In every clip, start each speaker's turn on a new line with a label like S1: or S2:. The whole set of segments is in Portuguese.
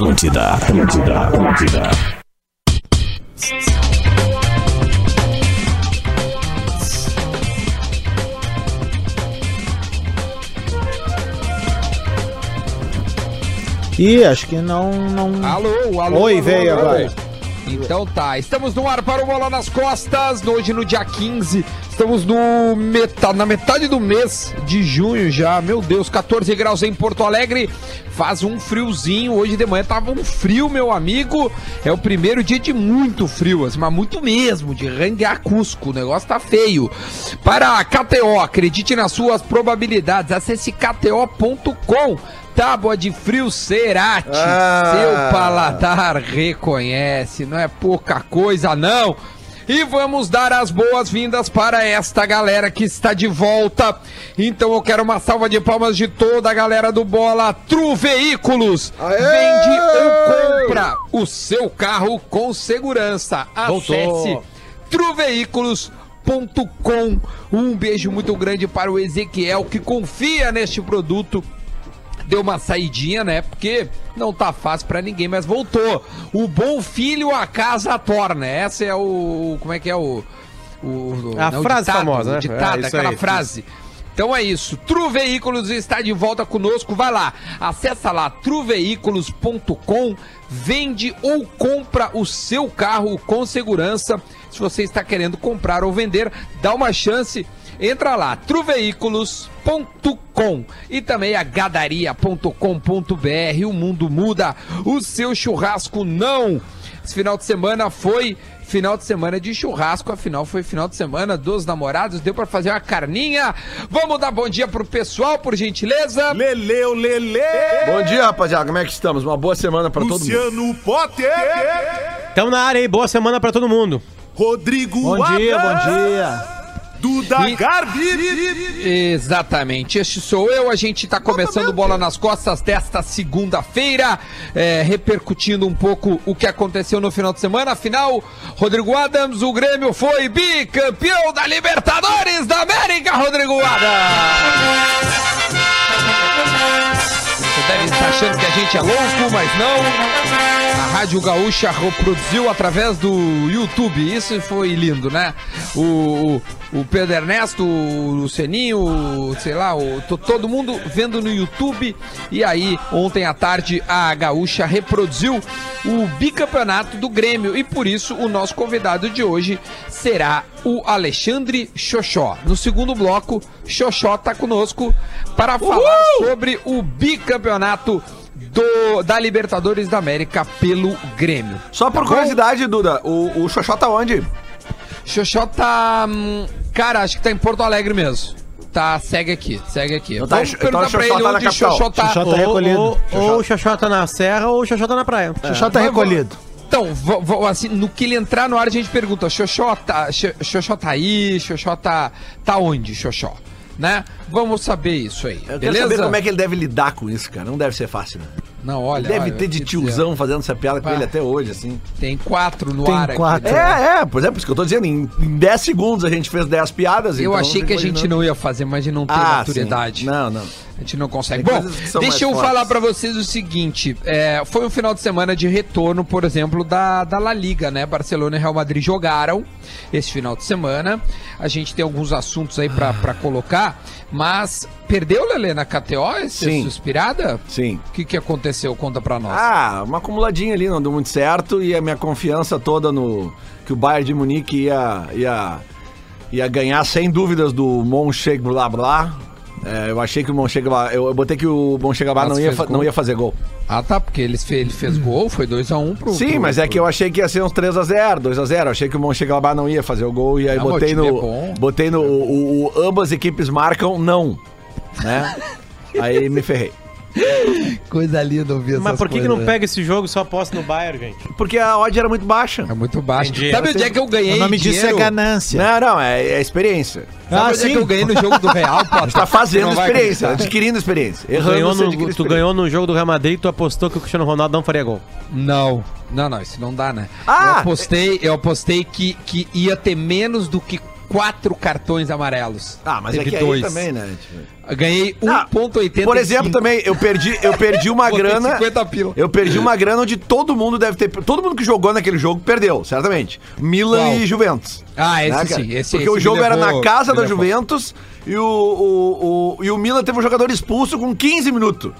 S1: Atlântida, Atlântida, Atlântida.
S2: Ih, acho que não. não...
S3: Alô, alô.
S2: Oi,
S3: alô.
S2: agora.
S3: Então tá, estamos no ar para o Bola nas Costas, hoje no dia 15, estamos no meta, na metade do mês de junho já, meu Deus, 14 graus em Porto Alegre, faz um friozinho, hoje de manhã tava um frio, meu amigo, é o primeiro dia de muito frio, assim, mas muito mesmo, de ranguear Cusco, o negócio tá feio. Para a KTO, acredite nas suas probabilidades, acesse kto.com, Tábua de frio Cerati,
S4: Ah.
S3: seu paladar reconhece, não é pouca coisa não. E vamos dar as boas-vindas para esta galera que está de volta. Então eu quero uma salva de palmas de toda a galera do Bola Tru Veículos.
S4: Aê!
S3: Vende ou compra o seu carro com segurança. Acesse truveículos.com. Um beijo muito grande para o Ezequiel que confia neste produto deu uma saidinha, né? Porque não tá fácil pra ninguém, mas voltou. O bom filho a casa torna. Essa é o. Como é que é o. o
S5: A
S3: não, o
S5: frase famosa, né?
S3: o Ditado,
S5: É,
S3: aquela
S5: aí.
S3: frase. Então é isso. Tru Veículos está de volta conosco. Vai lá, acessa lá truveículos.com, vende ou compra o seu carro com segurança. Se você está querendo comprar ou vender, dá uma chance. Entra lá, truveículos.com e também a gadaria.com.br. O mundo muda, o seu churrasco não. Esse final de semana foi final de semana de churrasco, afinal foi final de semana dos namorados, deu pra fazer uma carninha. Vamos dar bom dia pro pessoal, por gentileza.
S6: Leleu, Lele!
S4: Bom dia, rapaziada. Como é que estamos? Uma boa semana pra todo mundo.
S6: Luciano Potter!
S5: Tamo na área aí, boa semana pra todo mundo.
S6: Rodrigo
S2: Bom dia, bom dia.
S6: Duda
S3: E-
S6: Garbi!
S3: Exatamente, este sou eu. A gente tá começando bola nas costas desta segunda-feira, é, repercutindo um pouco o que aconteceu no final de semana. Afinal, Rodrigo Adams, o Grêmio foi bicampeão da Libertadores da América, Rodrigo Adams! Deve estar achando que a gente é louco, mas não. A Rádio Gaúcha reproduziu através do YouTube. Isso foi lindo, né? O, o, o Pedro Ernesto, o Lucianinho, o- sei lá, o, to- todo mundo vendo no YouTube. E aí, ontem à tarde, a Gaúcha reproduziu o bicampeonato do Grêmio. E por isso, o nosso convidado de hoje será o Alexandre Xoxó. No segundo bloco, Xoxó tá conosco para falar sobre o bicampeonato do, da Libertadores da América pelo Grêmio.
S4: Só por
S3: Tá
S4: curiosidade, Duda, o, o Xoxó tá onde?
S3: Xoxó tá. hum, Cara, acho que tá em Porto Alegre mesmo. Tá, segue aqui, segue aqui.
S4: Então tá,
S3: Vamos
S4: então
S3: perguntar
S4: o
S3: pra ele
S4: tá
S3: onde
S4: capital.
S3: Xoxó tá.
S2: Xoxó tá
S5: ou,
S2: recolhido.
S5: ou, ou o Xoxó tá na serra ou o Xoxó tá na praia.
S2: Xoxó tá recolhido.
S3: Então, assim, no que ele entrar no ar, a gente pergunta: Xoxó tá, Xo- Xoxó tá aí? Xoxó tá, tá onde, Xoxó? Né? Vamos saber isso aí.
S4: Eu quero
S3: beleza?
S4: saber como é que ele deve lidar com isso, cara. Não deve ser fácil, né?
S3: Não, olha.
S4: deve
S3: olha,
S4: ter de tiozão fazendo essa piada com
S3: Pá.
S4: ele até hoje, assim.
S3: Tem quatro no
S2: Tem
S3: ar
S2: quatro.
S3: aqui.
S4: É, é, por exemplo, isso que eu tô dizendo. Em, em 10 segundos a gente fez 10 piadas.
S3: Eu
S4: então
S3: achei que a gente não ia fazer, mas de não ter
S4: Ah,
S3: maturidade.
S4: sim. Não, não.
S3: A gente não consegue.
S4: Tem
S3: Bom, deixa eu
S4: mais
S3: falar
S4: fortes.
S3: pra vocês o seguinte: é, foi um final de semana de retorno, por exemplo, da, da La Liga, né? Barcelona e Real Madrid jogaram esse final de semana. A gente tem alguns assuntos aí pra, pra colocar, mas perdeu, Lelê, na KTO esse
S4: Sim.
S3: suspirada?
S4: Sim.
S3: O que, que aconteceu? Conta pra nós.
S4: Ah, uma acumuladinha ali, não deu muito certo. E a minha confiança toda no que o Bayern de Munique ia, ia, ia ganhar sem dúvidas do Mönchengladbach. É, eu achei que o Mönchengladbach... Eu, eu botei que o Mönchengladbach
S3: Mas
S4: não ia, não ia fazer gol.
S3: Ah, tá, porque ele fez, ele fez gol, foi 2x1 pro.
S4: Sim,
S3: pro-
S4: mas é que eu achei que ia ser uns 3x0, 2x0. Achei que o Mönchengladbach não ia fazer o gol. E aí
S3: o
S4: botei no...
S3: é
S4: botei no... O, o- ambas equipes marcam não. Né? aí me ferrei.
S3: Coisa linda ouvir
S5: Mas por que, que não pega esse jogo e só aposta no Bayern, gente?
S4: Porque a odd era muito baixa.
S3: É muito baixo.
S5: Entendi.
S3: Sabe onde é que eu ganhei?
S2: O nome disso é ganância.
S4: Não, não, é, é experiência.
S3: Sabe
S2: Ah,
S3: onde é
S2: sim.
S3: que eu ganhei no jogo do Real, pô?
S4: A gente tá fazendo experiência,
S3: acreditar.
S4: adquirindo experiência.
S5: Tu
S4: Errando,
S5: ganhou, no, tu
S4: experiência.
S5: ganhou no jogo do Real Madrid e tu apostou que o Cristiano Ronaldo não faria gol.
S3: Não, não, não, isso não dá, né?
S4: Ah!
S3: eu apostei, eu apostei que, que ia ter menos do que quatro cartões amarelos.
S4: Ah, mas
S3: Teve
S4: é que
S3: dois.
S4: também, né? tipo-
S3: Ganhei
S4: Ah,
S3: 1,85.
S4: Por exemplo, também, eu perdi, eu perdi uma grana.
S3: 50 pila.
S4: Eu perdi uma grana onde todo mundo deve ter. Todo mundo que jogou naquele jogo perdeu, certamente. Milan
S3: Qual?
S4: e Juventus.
S3: Ah, esse
S4: Né,
S3: sim, esse-
S4: Porque
S3: esse
S4: o jogo era
S3: levou-
S4: na casa da. Juventus e o, o, o- e o Milan teve um jogador expulso com 15 minutos.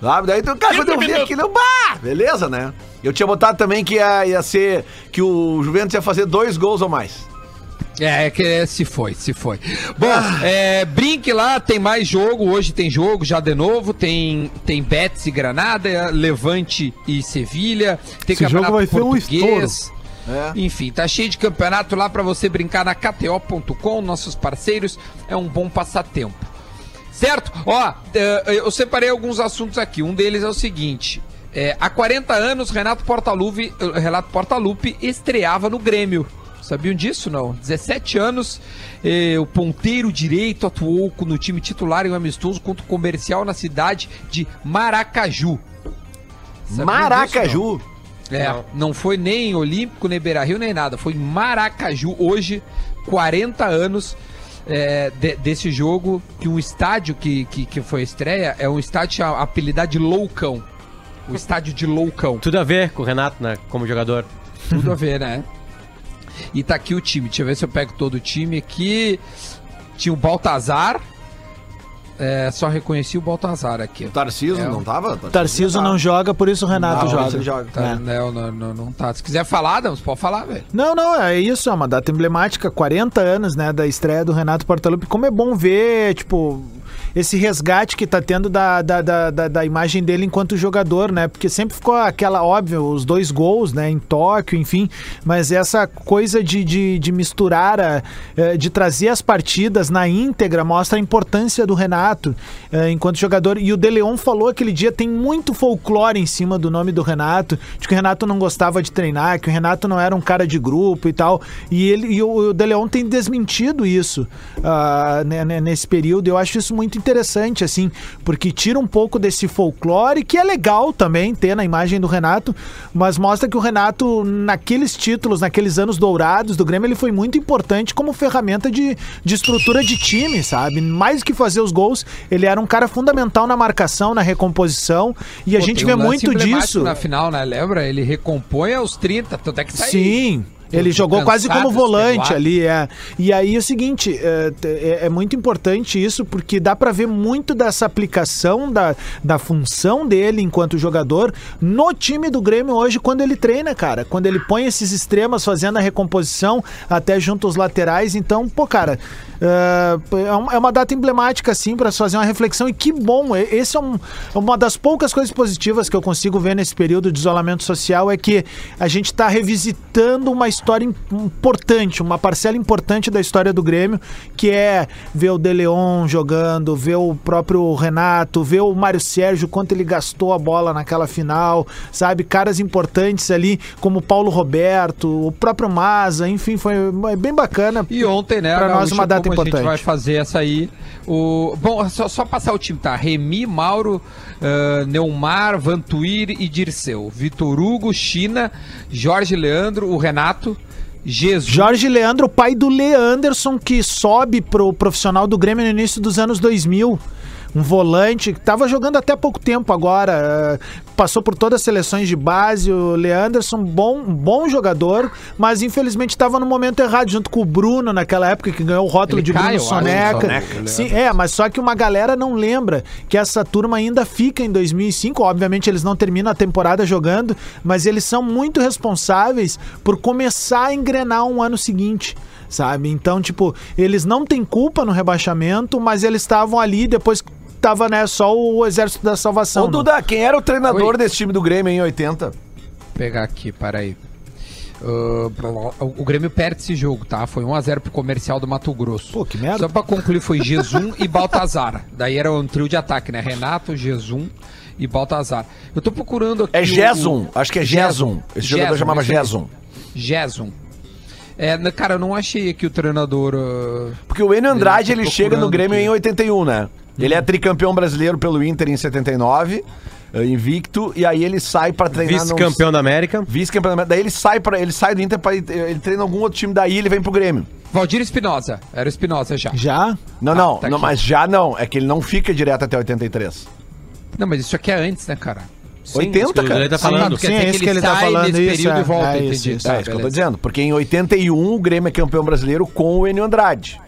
S4: Sabe? Daí, então, cara, quando eu vi aquilo, eu, bah, beleza, né? Eu tinha botado também que ia, ia ser. Que o Juventus ia fazer dois gols ou mais.
S3: É, é que se foi, se foi. Bom,
S4: Ah.
S3: é, brinque lá, tem mais jogo. Hoje tem jogo já de novo. Tem, tem Betis e Granada, Levante e Sevilha. Tem
S2: Esse jogo vai ser um
S3: português.
S4: É.
S3: Enfim, tá cheio de campeonato lá pra você brincar na KTO.com, nossos parceiros. É um bom passatempo. Certo? Ó, eh, eu separei alguns assuntos aqui. Um deles é o seguinte. é, há 40 anos, Renato Portaluppi, Renato Portaluppi estreava no Grêmio. Sabiam disso, não? 17 anos, eh, o ponteiro direito atuou no time titular em um amistoso contra o comercial na cidade de Maracaju. Sabiam disso, não?
S4: Maracaju.
S3: É, não. foi nem Olímpico, nem Beira Rio, nem nada. Foi em Maracaju, hoje, 40 anos é, de- desse jogo, que um estádio que, que, que foi a estreia é um estádio a- apelidado de Loucão. O estádio de Loucão.
S5: Tudo a ver com o Renato, né? Como jogador.
S3: Tudo a ver, né? E tá aqui o time. Deixa eu ver se eu pego todo o time aqui. Tinha o Baltazar. É, só reconheci o Baltazar aqui.
S4: O Tarciso
S3: É,
S4: não tava?
S2: O Tarciso não joga, por isso o Renato
S4: Não,
S2: joga.
S4: joga.
S3: Tá,
S2: É.
S3: não, não, não, não tá. Se quiser falar, Damos, pode falar, velho.
S2: Não, não, é isso, é uma data emblemática, 40 anos, né, da estreia do Renato Portaluppi. Como é bom ver, tipo, esse resgate que tá tendo da, da, da, da- da imagem dele enquanto jogador, né? Porque sempre ficou aquela, óbvio, os dois gols, né, em Tóquio, enfim, mas essa coisa de, de, de misturar, a, eh, de trazer as partidas na íntegra, mostra a importância do Renato eh, enquanto jogador. E o De Leon falou aquele dia, tem muito folclore em cima do nome do Renato, de que o Renato não gostava de treinar, que o Renato não era um cara de grupo e tal. E ele e o, o De Leon tem desmentido isso né, nesse período. Eu acho isso muito interessante, assim, porque tira um pouco desse folclore, que é legal também ter na imagem do Renato, mas mostra que o Renato, naqueles títulos, naqueles anos dourados do Grêmio, ele foi muito importante como ferramenta de, de estrutura de time, sabe? Mais do que fazer os gols, ele era um cara fundamental na marcação, na recomposição, e a
S3: Pô,
S2: gente
S3: tem
S2: vê
S3: um
S2: muito disso.
S3: Na final, né? Lembra? Ele recompõe aos 30, tanto é que saiu.
S2: Sim. Ele jogou quase como volante ali, é. E aí é o seguinte, é, é- é muito importante isso, porque dá pra ver muito dessa aplicação da, da função dele enquanto jogador no time do Grêmio hoje, quando ele treina, cara. Quando ele põe esses extremas fazendo a recomposição até junto aos laterais. Então, pô, cara, é, é é uma data emblemática, assim, se fazer uma reflexão. E que bom, e- esse é um- uma das poucas coisas positivas que eu consigo ver nesse período de isolamento social, é que a gente tá revisitando uma história im- importante, uma parcela importante da história do Grêmio, que é ver o De Leon jogando, ver o próprio Renato, ver o Mário Sérgio, quanto ele gastou a bola naquela final, sabe? Caras importantes ali, como o Paulo Roberto, o próprio Maza, enfim, foi é bem bacana.
S3: E ontem, né,
S2: Pra
S3: a
S2: nós uma data
S3: como a gente
S2: importante.
S3: vai fazer essa aí. O... Bom, só, só passar o time, tá? Remy, Mauro, ah, Neumar, Vantuir e Dirceu. Vitor Hugo, China, Jorge Leandro, o Renato, Jesus.
S2: Jorge Leandro, pai do Leanderson, que sobe pro profissional do Grêmio no início dos anos 2000. Um volante que estava jogando até pouco tempo agora, eh, passou por todas as seleções de base. O Leanderson, bom, um bom jogador, mas infelizmente estava no momento errado, junto com o Bruno naquela época que ganhou o rótulo
S3: Ele
S2: de
S3: cai,
S2: Bruno Soneca.
S3: Soneca,
S2: Sim, é, mas só que uma galera não lembra que essa turma ainda fica em 2005. Obviamente eles não terminam a temporada jogando, mas eles são muito responsáveis por começar a engrenar um ano seguinte. Sabe? Então, tipo, eles não têm culpa no rebaixamento, mas eles estavam ali depois que tava, né, só o Exército da Salvação.
S4: Ô,
S2: né?
S4: Duda, quem era o treinador
S3: Oi.
S4: desse time do Grêmio em 80?
S3: pegar aqui, peraí. Blá, o Grêmio perde esse jogo, tá? Foi 1x0 pro comercial do Mato Grosso.
S2: Pô, que merda.
S3: Só pra concluir, foi Jesus e Baltazar. Daí era um trio de ataque, né? Renato, Jesus e Baltazar. Eu tô procurando aqui.
S4: É
S3: o-
S4: Gesum,
S3: o-
S4: acho que é Gesum. Esse jogador chamava. Gesum.
S3: Gesum. É, né, cara, eu não achei aqui o treinador. ah,
S4: Porque o Enio Andrade,
S3: Ele
S4: ele chega no Grêmio
S3: aqui.
S4: em 81, né? Ele é tricampeão brasileiro pelo Inter em 79. eh, invicto, e aí ele sai pra treinar.
S5: Vice-campeão da América.
S4: Vice-campeão da América. Daí ele sai, pra, ele sai do Inter, pra, ir- ele treina algum outro time daí ele vem pro Grêmio.
S3: Valdir Espinosa. Era o Espinosa já.
S2: Já?
S4: Não, não,
S3: tá
S4: não mas já não. É que ele não fica direto até 83.
S3: Não, mas isso aqui é antes, né, cara?
S5: Sim,
S4: 80,
S5: isso que o
S4: cara.
S5: Ele tá falando.
S2: Sim, é isso
S3: que
S2: que
S3: ele
S2: tá falando,
S3: nesse
S2: isso,
S3: período
S2: é.
S3: e volta,
S2: É, isso,
S3: entendi.
S2: isso.
S3: Tá,
S4: é isso que eu tô dizendo. Porque em 81 o Grêmio é campeão brasileiro com o Enio Andrade.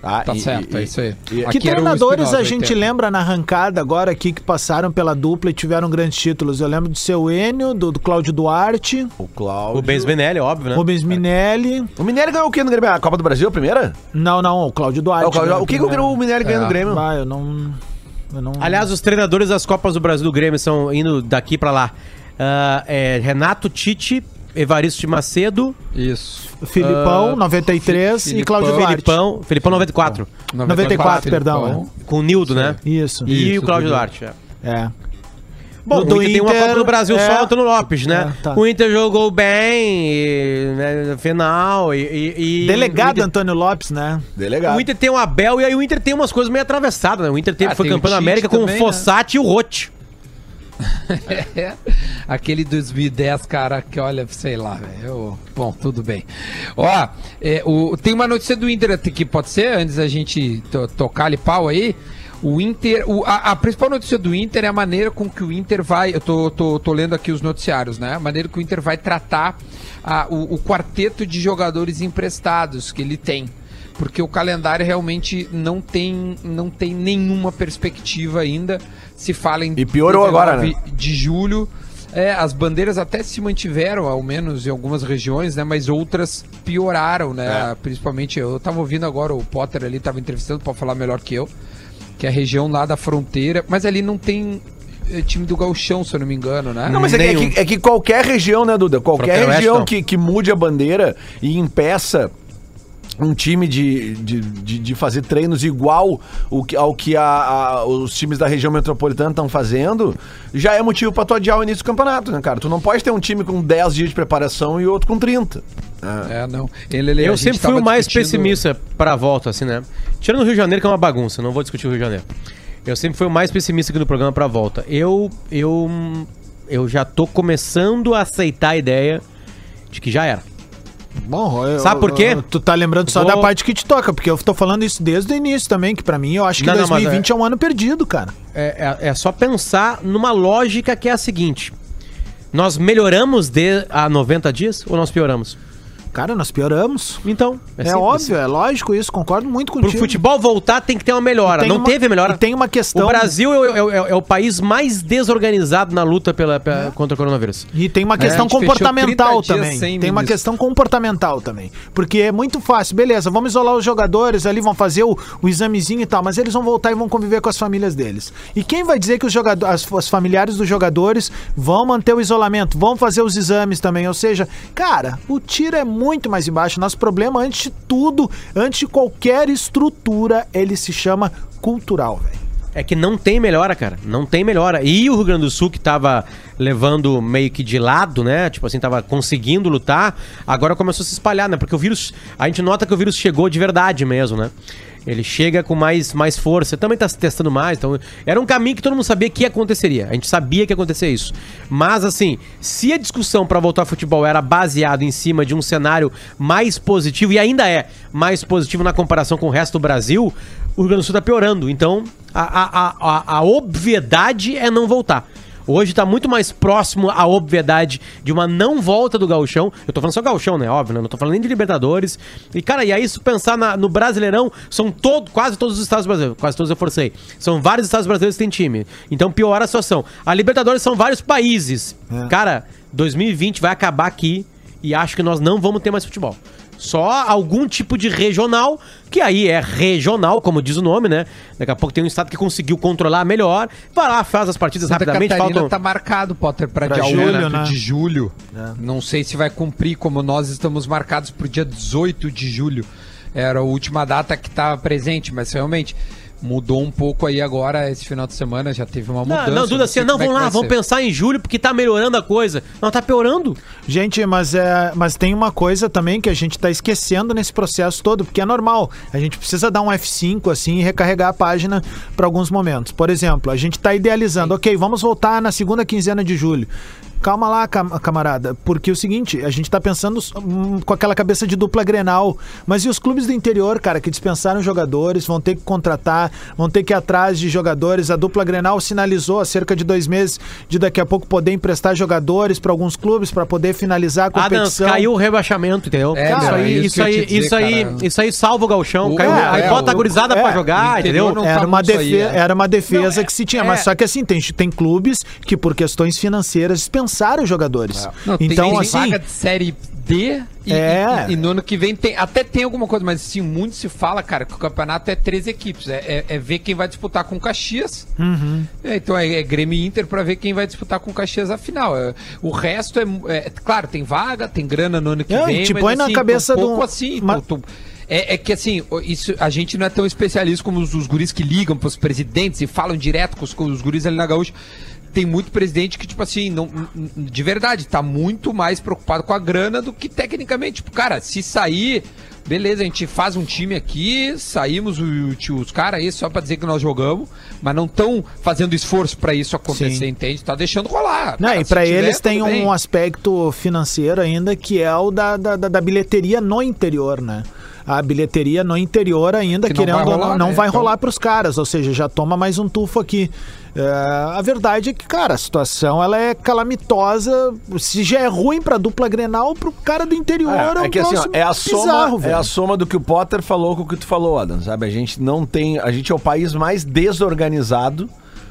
S4: Tá,
S3: Tá
S4: E-
S3: certo,
S4: e-
S3: é isso aí.
S4: e-
S2: Que treinadores a gente
S3: 80.
S2: lembra na arrancada agora aqui que passaram pela dupla e tiveram grandes títulos? Eu lembro do seu Enio, do, do Cláudio Duarte,
S4: O Cláudio.
S5: O Benz Benelli, óbvio, né?
S2: Rubens Minelli.
S4: O Minério ganhou o que no Grêmio? A Copa do Brasil, a primeira?
S2: Não, não, o Cláudio Duarte.
S4: É, o, Cláudio-
S2: né,
S4: o que, que o, Minério ganhou
S3: É.
S4: no Grêmio?
S2: Ah, eu não. Eu não...
S5: Aliás, os treinadores das Copas do Brasil do Grêmio são indo daqui pra lá. Ah, é Renato Tite, Evaristo de Macedo,
S3: Isso.
S2: Filipão,
S5: Ah,
S2: 93 e
S3: Filipão.
S2: Cláudio Duarte.
S5: Filipão, Filipão 94,
S2: 94, perdão,
S3: Filipão.
S5: com o Nildo, né?
S2: Isso.
S5: E
S3: Isso,
S5: o Cláudio. Duarte. é.
S2: É.
S5: Bom,
S2: Do
S5: o Inter, tem uma Copa do Brasil
S2: é.
S5: só, Antônio Lopes, né?
S2: É, tá.
S5: O Inter jogou bem e, né, final e... e- e-
S2: Delegado
S5: Inter,
S2: Antônio Lopes, né?
S4: Delegado.
S5: o Inter tem o Abel e aí o Inter tem umas coisas meio atravessadas, né? O Inter teve,
S3: Ah,
S5: foi campeão da América com
S3: também,
S5: o Fossati e o Rotti.
S3: É, aquele 2010, cara, que olha, sei lá, velho. Bom, tudo bem. Ó, é, o, tem uma notícia do Inter aqui, pode ser? Antes da gente to- tocar ali pau aí. O Inter, o- a, a principal notícia do Inter é a maneira com que o Inter vai. Eu tô, tô, tô lendo aqui os noticiários, né? A maneira que o Inter vai tratar a- o, o quarteto de jogadores emprestados que ele tem. Porque o calendário realmente não tem, não tem nenhuma perspectiva ainda. Se fala em
S4: E piorou agora, né?
S3: de julho. É, as bandeiras até se mantiveram, ao menos em algumas regiões, né? Mas outras pioraram, né? Principalmente, eu tava ouvindo agora, o Potter ali tava entrevistando, pode falar melhor que eu, que é a região lá da fronteira, mas ali não tem eh, time do Gauchão, se eu não me engano, né?
S4: Não, mas é que, é, que, é que qualquer região, né, Duda? Qualquer região que, que mude a bandeira e impeça um time de, de, de, de fazer treinos igual o que- ao que a- a- os times da região metropolitana estão fazendo, já é motivo pra tu adiar o início do campeonato, né, cara? Tu não pode ter um time com 10 dias de preparação e outro com 30.
S3: É, não. Ele, ele- a
S5: Eu sempre fui o mais
S3: discutindo-
S5: pessimista pra volta, assim, né? Tirando o Rio de Janeiro, que é uma bagunça, não vou discutir o Rio de Janeiro. Eu sempre fui o mais pessimista aqui no programa pra volta. Eu, eu, eu já tô começando a aceitar a ideia de que já era.
S2: Bom, eu-
S5: Sabe por quê?
S2: eu- Tu tá lembrando só
S5: Vou-
S2: da parte que te toca, porque eu tô falando isso desde o início também, que pra mim eu acho que
S5: Não, não, mas
S2: 2020 é... um ano perdido, cara.
S5: É, é- é só pensar numa lógica que é a seguinte: nós melhoramos de a 90 dias ou nós pioramos?
S2: Cara, nós pioramos.
S5: Então,
S2: É,
S5: simples.
S2: óbvio, é lógico isso, concordo muito
S5: Pro
S2: contigo.
S5: futebol voltar tem que ter uma melhora. Não
S2: uma-
S5: teve melhora.
S2: tem uma questão-
S5: O Brasil é, o- é é o país mais desorganizado na luta pela, pela- contra o coronavírus.
S2: E tem uma
S3: É,
S2: questão comportamental
S3: 30 dias
S2: também. Tem uma
S3: ministro.
S2: questão comportamental também. Porque é muito fácil, beleza, vamos isolar os jogadores ali, vão fazer o, o examezinho e tal, mas eles vão voltar e vão conviver com as famílias deles. E quem vai dizer que os jogadores, as, os familiares dos jogadores vão manter o isolamento, vão fazer os exames também? Ou seja, cara, o tiro é muito mais embaixo. Nosso problema, antes de tudo, antes de qualquer estrutura, ele se chama cultural, velho.
S5: É que não tem melhora, cara. Não tem melhora. E o Rio Grande do Sul, que tava levando meio que de lado, né? Tipo assim, tava conseguindo lutar, agora começou a se espalhar, né? Porque o vírus. A gente nota que o vírus chegou de verdade mesmo, né? Ele chega com mais, mais força. Também tá se testando mais. Então, era um caminho que todo mundo sabia que aconteceria. A gente sabia que ia acontecer isso. Mas, assim, se a discussão para voltar ao futebol era baseada em cima de um cenário mais positivo, e ainda é mais positivo na comparação com o resto do Brasil, o Rio Grande do Sul tá piorando. Então, a, a, a- a obviedade é não voltar. Hoje tá muito mais próximo à obviedade de uma não volta do gauchão. Eu tô falando só gauchão, né? Óbvio, né? Não tô falando nem de Libertadores. E, cara, e aí se pensar na- no Brasileirão, são todo, quase todos os estados brasileiros. Quase todos eu forcei. São vários estados brasileiros que têm time. Então piora a situação. A Libertadores são vários países. Cara, 2020 vai acabar aqui e acho que nós não vamos ter mais futebol. Só algum tipo de regional, que aí é regional, como diz o nome, né? Daqui a pouco tem um estado que conseguiu controlar melhor. Vai lá, faz as partidas
S3: Santa
S5: rapidamente.
S3: Catarina
S5: Faltam...
S3: tá marcado, Potter, para
S2: Pra
S3: dia
S2: julho,
S3: 8
S2: né?
S3: de julho. Não sei se vai cumprir, como nós estamos marcados pro dia 18 de julho. Era a última data que estava presente, mas realmente Mudou um pouco aí agora, esse final de semana já teve uma mudança.
S5: Não, não, Duda, assim, não,
S3: é
S5: vamos lá,
S3: vai
S5: vamos
S3: ser.
S5: pensar em julho porque tá melhorando a coisa. Não, tá piorando.
S2: Gente, mas, é, mas tem uma coisa também que a gente tá esquecendo nesse processo todo, porque é normal. A gente precisa dar um F5 assim e recarregar a página para alguns momentos. Por exemplo, a gente tá idealizando, ok, vamos voltar na segunda quinzena de julho. Calma lá, cam- camarada, porque é o seguinte, a gente tá pensando hum, com aquela cabeça de dupla Grenal, mas e os clubes do interior, cara, que dispensaram jogadores, vão ter que contratar, vão ter que ir atrás de jogadores. A dupla Grenal sinalizou há cerca de dois meses de daqui a pouco poder emprestar jogadores para alguns clubes para poder finalizar a
S5: Adams,
S2: competição.
S5: caiu o rebaixamento, entendeu?
S3: É,
S5: isso,
S3: meu, é
S5: aí,
S3: isso
S5: isso, aí,
S3: dizer,
S5: isso, aí,
S3: cara.
S5: isso aí salva o galchão.
S3: O-
S5: caiu,
S3: é,
S5: aí
S3: é,
S5: bota a gurizada
S2: é,
S5: pra
S3: o
S5: jogar, entendeu?
S3: não
S2: Era
S3: tá
S2: uma, defe-
S3: aí, é.
S2: era uma defesa
S3: Não, é-
S2: que se tinha,
S3: é-
S2: mas só que assim, tem, tem clubes que por questões financeiras dispensaram jogadores.
S3: Não, tem-
S2: então,
S3: tem
S2: assim,
S3: vaga de série D e,
S2: É.
S3: e- e no ano que vem tem, até tem alguma coisa, mas assim, muito se fala, cara, que o campeonato é três equipes. É, é- é ver quem vai disputar com o Caxias.
S2: Uhum.
S3: É, então é, é Grêmio e Inter pra ver quem vai disputar com o Caxias a final. É, o resto é, é- Claro, tem vaga, tem grana no ano que
S2: É,
S3: vem.
S2: te
S3: mas,
S2: põe na
S3: assim,
S2: cabeça
S3: um pouco
S2: do-
S3: assim.
S2: mas-
S3: tu- tu- é, é que assim, isso, a gente não é tão especialista como os, os guris que ligam pros presidentes e falam direto com os, com os guris ali na gaúcha. Tem muito presidente que, tipo assim, não, de verdade, tá muito mais preocupado com a grana do que tecnicamente. Tipo, cara, se sair, beleza, a gente faz um time aqui, saímos o- os caras aí só pra dizer que nós jogamos, mas não estão fazendo esforço pra isso acontecer,
S2: Sim.
S3: entende? Tá deixando rolar.
S2: Não,
S3: Cara,
S2: e
S3: se
S2: pra
S3: tiver,
S2: eles tem um aspecto financeiro ainda que é o da, da- da bilheteria no interior, né? A bilheteria no interior ainda,
S3: Que não
S2: querendo
S3: vai rolar,
S2: não,
S3: né?
S2: vai
S3: Então-
S2: rolar pros caras, ou seja, já toma mais um tufo aqui. É, a verdade é que, cara, a situação ela é calamitosa. Se já é ruim pra dupla Grenal, pro cara do interior é,
S4: É, é que assim, ó, é a soma,
S2: bizarro,
S4: é
S2: velho.
S4: a soma do que o Potter falou com o que tu falou, Adam, sabe? A gente não tem, a gente é o país mais desorganizado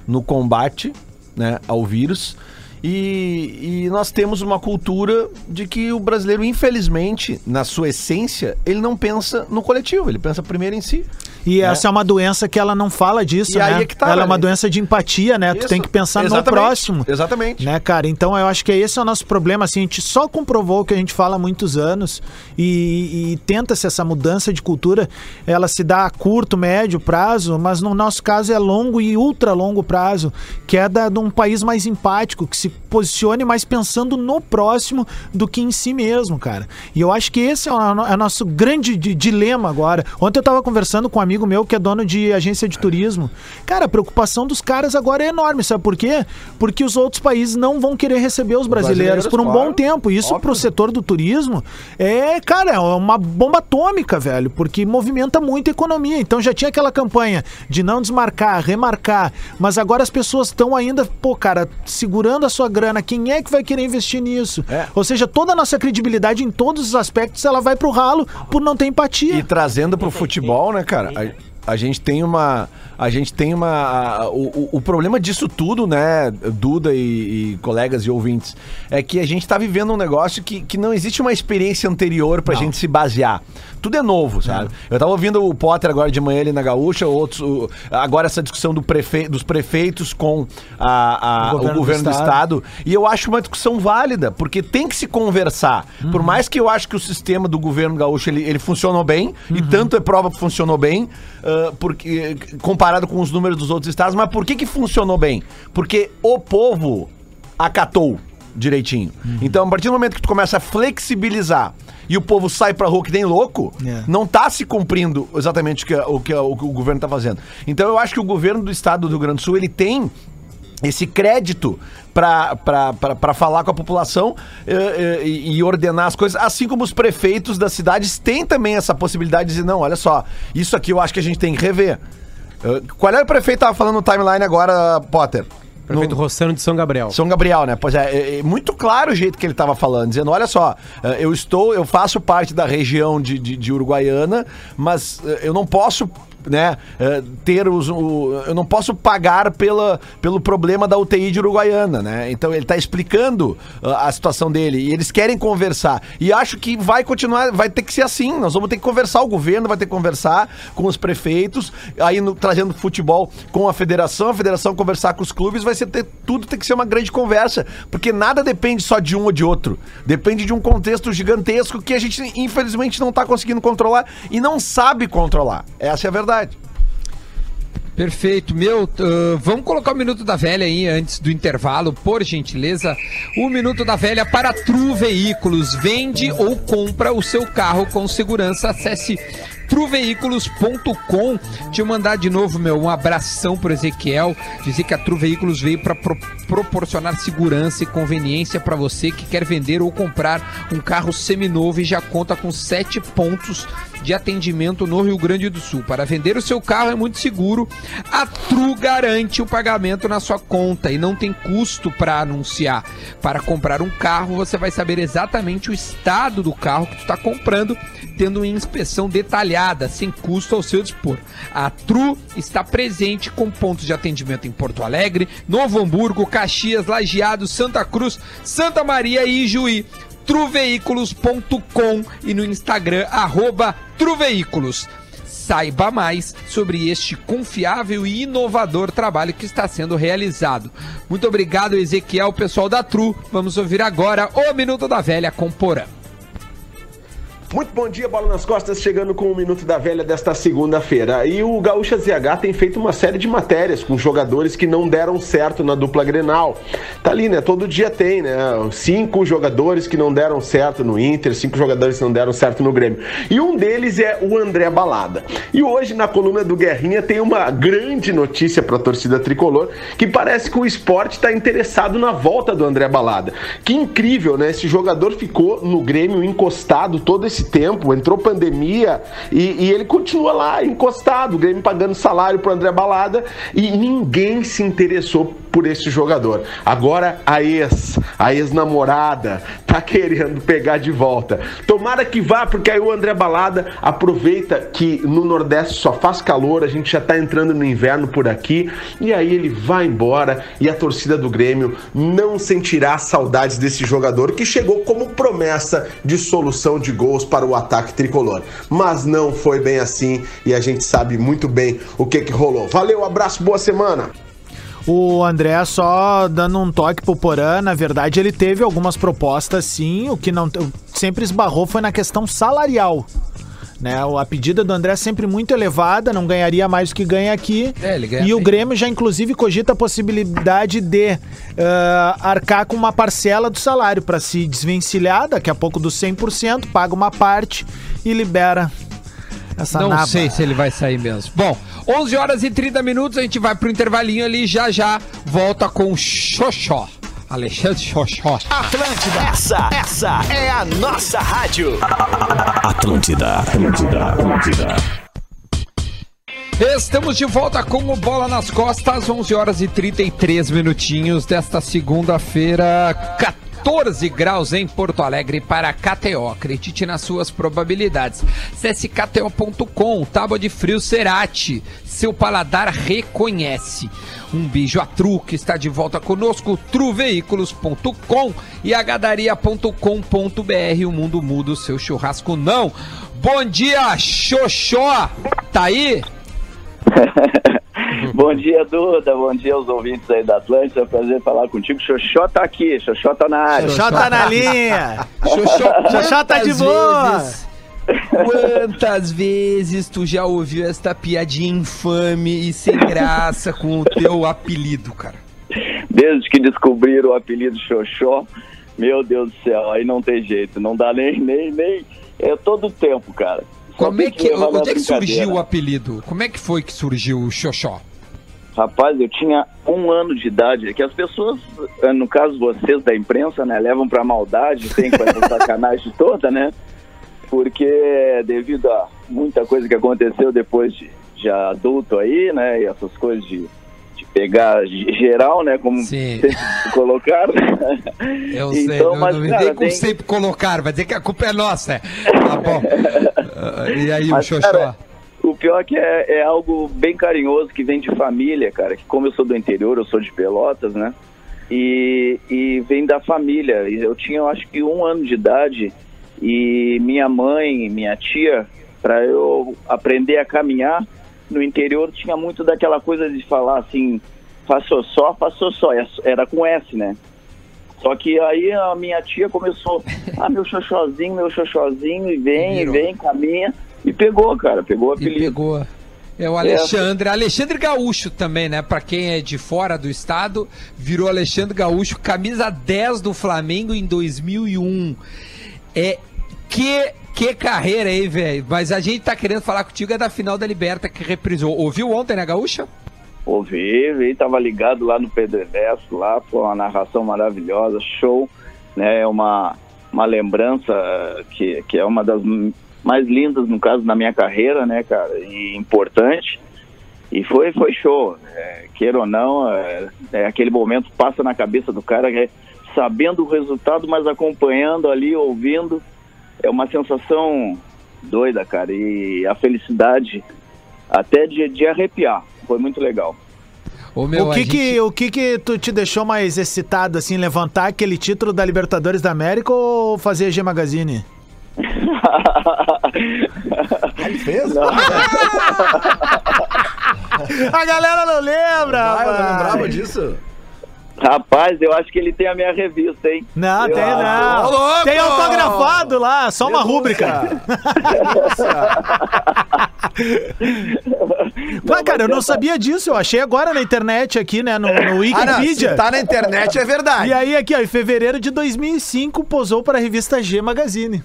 S4: no combate, né, ao vírus. E, e nós temos uma cultura de que o brasileiro, infelizmente, na sua essência, ele não pensa no coletivo, ele pensa primeiro em si.
S2: E essa é uma doença que ela não fala disso,
S4: E
S2: né?
S4: aí é que tá,
S2: ela é uma
S4: né?
S2: doença de empatia, né? Tu
S4: Isso.
S2: tem que pensar no
S4: Exatamente,
S2: próximo.
S4: Exatamente.
S2: Né, cara? Então eu acho que esse é o nosso problema. Assim, a gente só comprovou o que a gente fala há muitos anos e, e tenta-se essa mudança de cultura. Ela se dá a curto, médio prazo, mas no nosso caso é longo e ultra longo prazo, que é da, de um país mais empático, que se posicione mais pensando no próximo do que em si mesmo, cara. E eu acho que esse é o, é o nosso grande di- dilema agora. Ontem eu tava conversando com um amigo meu que é dono de agência de turismo. Cara, a preocupação dos caras agora é enorme, sabe por quê? Porque os outros países não vão querer receber os brasileiros,
S4: brasileiros,
S2: por um
S4: claro.
S2: bom tempo. Isso
S4: Óbvio.
S2: pro setor do turismo é, cara, é uma bomba atômica, velho, porque movimenta muito a economia. Então já tinha aquela campanha de não desmarcar, remarcar, mas agora as pessoas estão ainda, pô, cara, segurando a sua grana. Quem é que vai querer investir nisso?
S4: É.
S2: Ou seja, toda a nossa credibilidade em todos os aspectos, ela vai pro ralo por não ter empatia.
S4: E trazendo pro futebol, né, cara? A, a gente tem uma. A gente tem uma. a- o, o- o problema disso tudo, né, Duda e, e colegas e ouvintes, é que a gente tá vivendo um negócio que, que não existe uma experiência anterior pra gente se basear. Tudo é novo, sabe? Eu tava ouvindo o Potter agora de manhã ali na Gaúcha, outros. o- agora essa discussão do prefe, dos prefeitos com a, a- o governo, do, estado. E eu acho uma discussão válida, porque tem que se conversar. Por mais que eu acho que o sistema do governo gaúcho ele, ele funcionou bem, e tanto é prova que funcionou bem, ah, porque, comparado com os números dos outros estados, mas por que, que funcionou bem? Porque o povo acatou direitinho. Então, a partir do momento que tu começa a flexibilizar e o povo sai pra rua que nem louco,
S2: É.
S4: não tá se cumprindo exatamente o que, o, que, o que o governo tá fazendo. Então, eu acho que o governo do estado do Rio Grande do Sul, ele tem esse crédito para falar com a população eh, eh, e, ordenar as coisas, assim como os prefeitos das cidades têm também essa possibilidade de dizer, não, olha só, isso aqui eu acho que a gente tem que rever. Eh, qual é o prefeito que tava falando no timeline agora, Potter?
S5: Prefeito Rossano de São Gabriel.
S4: São Gabriel, né? Pois é, é, é muito claro o jeito que ele estava falando, dizendo: olha só, eu estou, eu faço parte da região de, de, de Uruguaiana, mas eu não posso. Né, eh, ter os, o, eu não posso pagar pela, pelo problema da UTI de Uruguaiana, né? Então ele está explicando ah, a situação dele e eles querem conversar. E acho que vai continuar, vai ter que ser assim. Nós vamos ter que conversar, o governo vai ter que conversar com os prefeitos, aí no- trazendo futebol com a federação, a federação conversar com os clubes, vai ser ter, tudo tem que ser uma grande conversa, porque nada depende só de um ou de outro. Depende de um contexto gigantesco que a gente infelizmente não tá conseguindo controlar e não sabe controlar. Essa é a verdade.
S3: Perfeito. Meu, uh, vamos colocar o Minuto da Velha aí antes do intervalo, por gentileza. O Minuto da Velha para Tru Veículos. Vende ou compra o seu carro com segurança. Acesse truveículos.com. Deixa eu mandar de novo, meu, um abração pro Ezequiel. Dizer que a Tru Veículos veio para pro proporcionar segurança e conveniência para você que quer vender ou comprar um carro seminovo e já conta com sete pontos de atendimento no Rio Grande do Sul. Para vender o seu carro é muito seguro. A Tru garante o pagamento na sua conta e não tem custo para anunciar. Para comprar um carro, você vai saber exatamente o estado do carro que tu está comprando, tendo uma inspeção detalhada, sem custo ao seu dispor. A Tru está presente com pontos de atendimento em Porto Alegre, Novo Hamburgo, Caxias, Lajeado, Santa Cruz, Santa Maria e Juí truveículos.com e no Instagram, arroba truveículos. Saiba mais sobre este confiável e inovador trabalho que está sendo realizado. Muito obrigado, Ezequiel, pessoal da Tru. Vamos ouvir agora o Minuto da Velha com Porã.
S7: Muito bom dia, Bola nas Costas, chegando com o Minuto da Velha desta segunda-feira. E o Gaúcha ZH tem feito uma série de matérias com jogadores que não deram certo na dupla Grenal. Tá ali, né? Todo dia tem, né? Cinco jogadores que não deram certo no Inter, cinco jogadores que não deram certo no Grêmio. E um deles é o André Balada. E hoje, na coluna do Guerrinha, tem uma grande notícia para a torcida tricolor, que parece que o esporte está interessado na volta do André Balada. Que incrível, né? Esse jogador ficou no Grêmio encostado todo esse tempo, entrou pandemia e, e, ele continua lá encostado, o Grêmio pagando salário pro André Balada e ninguém se interessou por esse jogador. Agora a ex, a ex-namorada, tá querendo pegar de volta. Tomara que vá, porque aí o André Balada aproveita que no Nordeste só faz calor, a gente já tá entrando no inverno por aqui, e aí ele vai embora e a torcida do Grêmio não sentirá saudades desse jogador que chegou como promessa de solução de gols para o ataque tricolor. Mas não foi bem assim e a gente sabe muito bem o que que rolou. Valeu, abraço, boa semana.
S2: O André só dando um toque pro Porã, na verdade ele teve algumas propostas sim, o que não sempre esbarrou foi na questão salarial. Né, a pedida do André é sempre muito elevada, não ganharia mais do que ganha aqui.
S3: É, ele ganha
S2: e o
S3: bem.
S2: Grêmio já, inclusive, cogita a possibilidade de ah, arcar com uma parcela do salário para se desvencilhar daqui a pouco dos 100%, paga uma parte e libera essa
S3: Não
S2: naba.
S3: sei se ele vai sair mesmo. Bom, 11 horas e 30 minutos, a gente vai pro intervalinho ali, já já volta com o Xoxó. Alexandre Xoxó.
S8: Atlântida, essa, essa é a nossa rádio.
S1: Atlântida, Atlântida, Atlântida.
S3: Estamos de volta com o Bola nas Costas, 11 horas e 33 minutinhos desta segunda-feira, 14 graus em Porto Alegre para KTO. Acredite nas suas probabilidades. Acesse KTO.com, tábua de frio Cerati. Seu paladar reconhece. Um beijo a Tru, que está de volta conosco, truveículos.com e agadaria.com.br. O mundo muda, o seu churrasco não. Bom dia, Xoxó! Tá aí?
S9: bom dia, Duda. Bom dia aos ouvintes aí da Atlântida. É um prazer falar contigo. Xoxó tá aqui. Xoxó tá na área.
S2: Xoxó tá na linha.
S3: Xoxó,
S2: Xoxó tá de boa.
S3: Quantas vezes tu já ouviu esta piadinha infame e sem graça com o teu apelido, cara?
S9: Desde que descobriram o apelido Xoxó, meu Deus do céu, aí não tem jeito. Não dá nem, nem, nem. É todo tempo, cara.
S3: Como é que, onde é que surgiu o apelido? Como é que foi que surgiu o Xoxó?
S9: Rapaz, eu tinha um ano de idade, que as pessoas, eh, no caso vocês da imprensa, né, levam pra maldade, tem com essa sacanagem toda, né? Porque devido a muita coisa que aconteceu depois de já adulto aí, né, e essas coisas de, de pegar ge- geral, né, como
S3: Sim.
S9: sempre se colocaram.
S3: Eu sei,
S9: Então,
S3: não,
S9: mas,
S3: não me
S9: cara, tem-
S3: sempre colocar, vai dizer que a culpa é nossa. é. Tá bom. Ah, e aí, o
S9: Mas,
S3: Xoxó?
S9: cara, O pior é que é, é algo bem carinhoso que vem de família, cara. Que como eu sou do interior, eu sou de Pelotas, né? E, e vem da família. Eu tinha, eu acho que um ano de idade e minha mãe, minha tia, para eu aprender a caminhar no interior tinha muito daquela coisa de falar assim, faço só, faço só. Era com S, né? Só que aí a minha tia começou, ah, meu xoxozinho, meu xoxozinho, e vem, e vem, caminha, e pegou, cara, pegou o
S3: E
S9: apelido.
S3: pegou. É o Alexandre. Alexandre Gaúcho também, né? Pra quem é de fora do estado, virou Alexandre Gaúcho, camisa 10 do Flamengo em 2001. É. Que, que carreira aí, velho. Mas a gente tá querendo falar contigo é da final da Liberta que reprisou. Ouviu ontem na Gaúcha?
S9: Ouvi, vi, tava ligado lá no Pedro Ernesto, lá, foi uma narração maravilhosa, show, né? É uma, uma lembrança que, que é uma das mais lindas, no caso, na minha carreira, né, cara, e importante. E foi, foi show, é, queira ou não, é, é aquele momento passa na cabeça do cara, é, sabendo o resultado, mas acompanhando ali, ouvindo, é uma sensação doida, cara, e a felicidade até de, de arrepiar, foi muito legal.
S3: Ô, meu,
S2: o
S3: a
S2: que
S3: gente-
S2: que, o que que tu te deixou mais excitado, assim, levantar aquele título da Libertadores da América ou fazer G Magazine?
S4: Ele fez?
S2: A galera não lembra,
S4: Ah, eu não lembrava disso.
S9: Rapaz, eu acho que ele tem a minha revista, hein?
S2: Não,
S9: Eu
S2: tem não.
S4: Louco!
S2: Tem autografado lá, só uma rúbrica. Mas, cara, eu não sabia disso. Eu achei agora na internet aqui, né, no, no
S4: Ah, não,
S2: Wikipedia.
S4: tá na internet é verdade.
S2: E aí, aqui, ó, em fevereiro de 2005, posou para a revista G Magazine.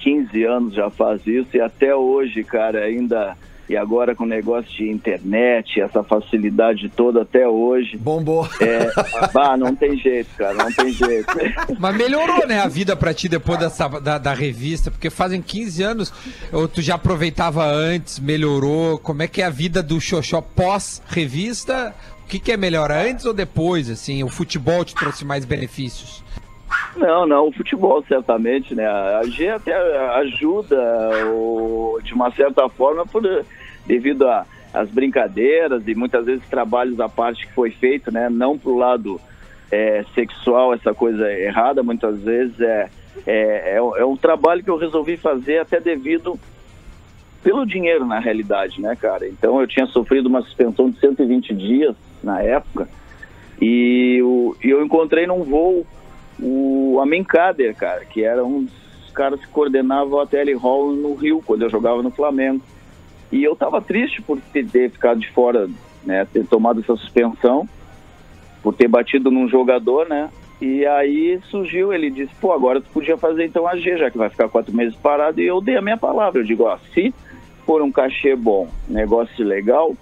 S9: 15 anos já faz isso e até hoje, cara, ainda. E agora com o negócio de internet, essa facilidade toda até hoje.
S4: Bombou.
S9: É, bah, não tem jeito, cara, não tem jeito.
S3: Mas melhorou, né, a vida pra ti depois dessa, da, da revista, porque fazem 15 anos, ou tu já aproveitava antes, melhorou, como é que é a vida do Xoxó pós-revista? O que, que é melhor, antes ou depois, assim? O futebol te trouxe mais benefícios?
S9: Não, não, o futebol certamente, né? A G até ajuda, o- de uma certa forma, por, devido às brincadeiras e muitas vezes trabalhos à parte que foi feito, né? Não pro lado é, sexual, essa coisa errada, muitas vezes é, é, é, um- é trabalho que eu resolvi fazer até devido pelo dinheiro, na realidade, né, cara? Então eu tinha sofrido uma suspensão de 120 dias na época e, o, e eu encontrei num voo o Amin Kader, cara, que era um dos caras que coordenava a TL Hall no Rio, quando eu jogava no Flamengo. E eu tava triste por ter, ter ficado de fora, né, ter tomado essa suspensão, por ter batido num jogador, né? E aí surgiu, ele disse, pô, agora tu podia fazer então a G, já que vai ficar quatro meses parado, e eu dei a minha palavra, eu digo, ó, se for um cachê bom, negócio legal,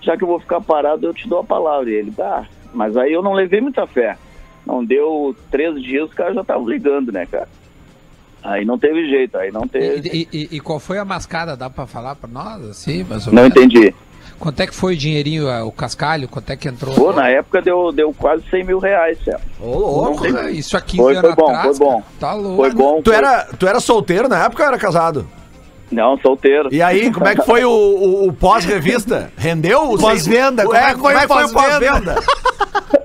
S9: já que eu vou ficar parado, eu te dou a palavra. E ele, tá, mas aí eu não levei muita fé. Não deu três dias, os caras já estavam ligando, né, cara? Aí não teve jeito, aí não teve.
S3: E, e- e qual foi a mascada? Dá pra falar pra nós, assim? mais ou
S9: Não
S3: menos?
S9: entendi.
S3: Quanto é que foi o dinheirinho, o cascalho? Quanto é que entrou?
S9: Pô, na época deu, deu quase 100 mil reais, Celso.
S4: Ô, louco.
S3: Porra, Isso há 15
S9: Foi-
S3: anos
S9: foi bom,
S3: atrás,
S9: foi bom.
S3: cara. Tá louco.
S9: Foi bom.
S4: Tu
S9: foi-
S4: era, tu era solteiro na época ou era casado?
S9: Não, solteiro.
S4: E aí, como é que foi o, o- o pós-revista? Rendeu? o
S2: Pós-venda,
S4: Como é,
S2: é que
S4: como é que
S2: foi o
S4: pós-venda?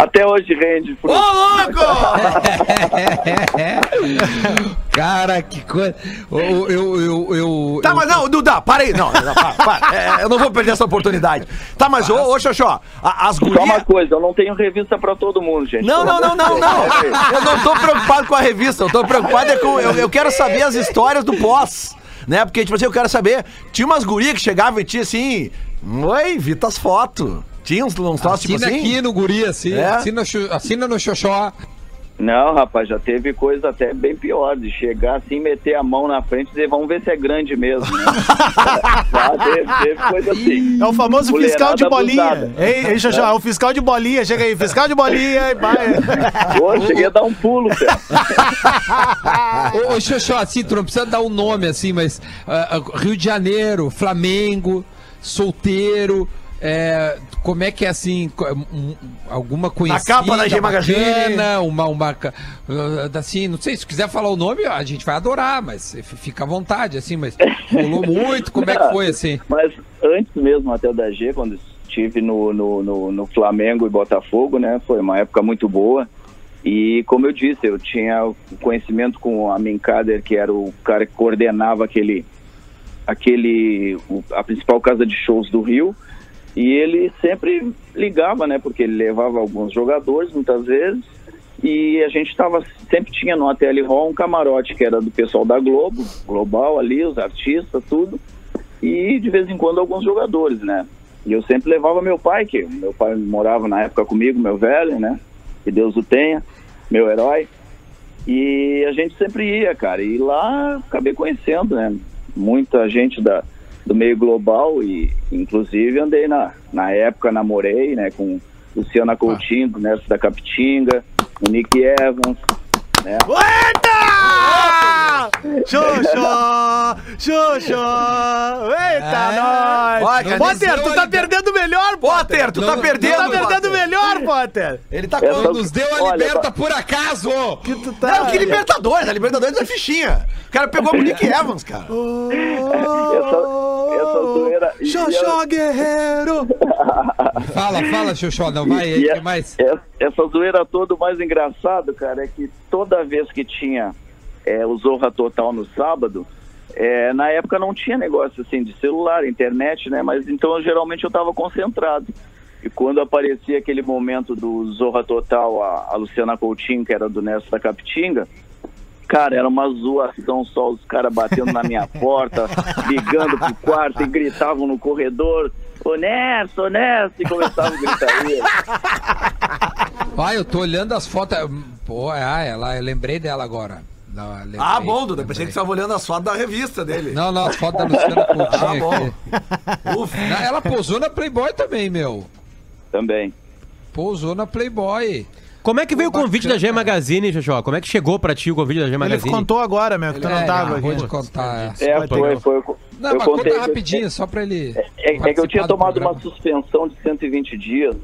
S9: Até hoje rende.
S4: Ô, louco!
S3: Cara, que coisa. Eu, eu, eu, eu-
S4: Tá,
S3: eu-
S4: mas não, Duda, para aí. Não, não, para, para. É, eu não vou perder essa oportunidade. Tá, mas ô, ô Xoxó, as
S9: Só uma
S4: gurias...
S9: coisa, eu não tenho revista pra todo mundo, gente.
S4: Não, não, não, não, não. Eu não tô preocupado com a revista, eu tô preocupado é com... Eu, eu quero saber as histórias do pós, né? Porque, tipo assim, eu quero saber... Tinha umas gurias que chegavam e tinha assim... Oi, Vita as fotos. Tinha uns, troços tipo
S3: Assina
S4: assim...
S3: aqui no guri, assim.
S4: É?
S3: Assina, assina no Xoxó.
S9: Não, rapaz, já teve coisa até bem pior, de chegar assim, meter a mão na frente e dizer, vamos ver se é grande mesmo, né? já teve, teve coisa assim.
S2: É o famoso
S9: Mulherada
S2: fiscal de bolinha.
S9: abusada.
S2: Ei, ei, Xoxó, é o fiscal de bolinha. Chega aí, fiscal de bolinha. E vai.
S9: Pô, cheguei a dar um pulo, cara.
S3: Ô, ô Xoxó, assim, tu não precisa dar um nome, assim, mas ah, Rio de Janeiro, Flamengo, solteiro, é, como é que é assim, um- alguma conhecida,
S4: capa da G Magazine.
S3: bacana, uma, uma, ah, assim, não sei, se quiser falar o nome, a gente vai adorar, mas fica à vontade, assim, mas rolou muito, como é que foi, assim?
S9: Mas antes mesmo até da G, quando estive no, no, no, no Flamengo e Botafogo, né? Foi uma época muito boa. E como eu disse, eu tinha conhecimento com o Amin Kader, que era o cara que coordenava aquele, aquele a principal casa de shows do Rio. E ele sempre ligava, né? Porque ele levava alguns jogadores, muitas vezes. E a gente tava, sempre tinha no ATL Hall um camarote que era do pessoal da Globo, Global ali, os artistas, tudo. e de vez em quando alguns jogadores, né? E eu sempre levava meu pai, que meu pai morava na época comigo, meu velho, né? Que Deus o tenha, meu herói. E a gente sempre ia, cara. E lá acabei conhecendo, né? Muita gente da, do meio global e inclusive andei na, na época, namorei, né? Com Luciana Coutinho, do Nerso da Capitinga, o Nick Evans, né?
S2: Eita! Xuxo! Xuxo! Eita, nós!
S4: Vai, cara,
S2: Potter, tu tá perdendo melhor,
S4: Potter, tu tá
S3: Não,
S4: perdendo,
S2: Tu tá perdendo
S4: Potter.
S2: melhor, Potter!
S4: Ele tá com...
S3: Nos deu a
S9: Olha,
S3: liberta por acaso!
S2: Que tu tá...
S4: Não, que Libertadores, a Libertadores é fichinha. O cara pegou o Nick Evans, cara.
S2: Xoxó Guerreiro!
S3: Fala, fala, Xuxó, não vai aí,
S9: E
S3: que mais?
S9: Essa, essa zoeira toda, o mais engraçado, cara, é que toda vez que tinha é, o Zorra Total no sábado, é, na época não tinha negócio assim de celular, internet, né? Mas então eu, geralmente eu tava concentrado. E quando aparecia aquele momento do Zorra Total, a, a Luciana Coutinho, que era do Nesto da Capitinga, Cara, era uma zoação só, os caras batendo na minha porta, ligando pro quarto e gritavam no corredor, honesto, honesto, e começavam a gritaria.
S3: Vai, eu tô olhando as fotos. Pô, ah, ela, eu lembrei dela agora. Não, lembrei,
S4: Ah, bom, Duda. Pensei que você tava olhando as fotos da revista dele.
S3: Não, não, as fotos da Luciana
S4: Ah,
S3: Coutinho
S4: bom. Ufa.
S3: Não, Ela pousou na Playboy também, meu.
S9: Também.
S3: Pousou na Playboy.
S5: Como é que veio o convite da G. Magazine, Xoxó? Como é que chegou pra ti o convite da G
S2: Ele
S5: Magazine?
S2: contou agora, meu, que tu não
S3: É,
S2: tava aqui.
S3: te contar.
S9: É,
S2: Vai
S9: foi, foi.
S3: Não,
S9: eu
S3: mas
S9: contei
S3: conta rapidinho, só pra ele.
S9: É, é que eu tinha
S3: do
S9: tomado
S3: programa.
S9: uma suspensão de 120 dias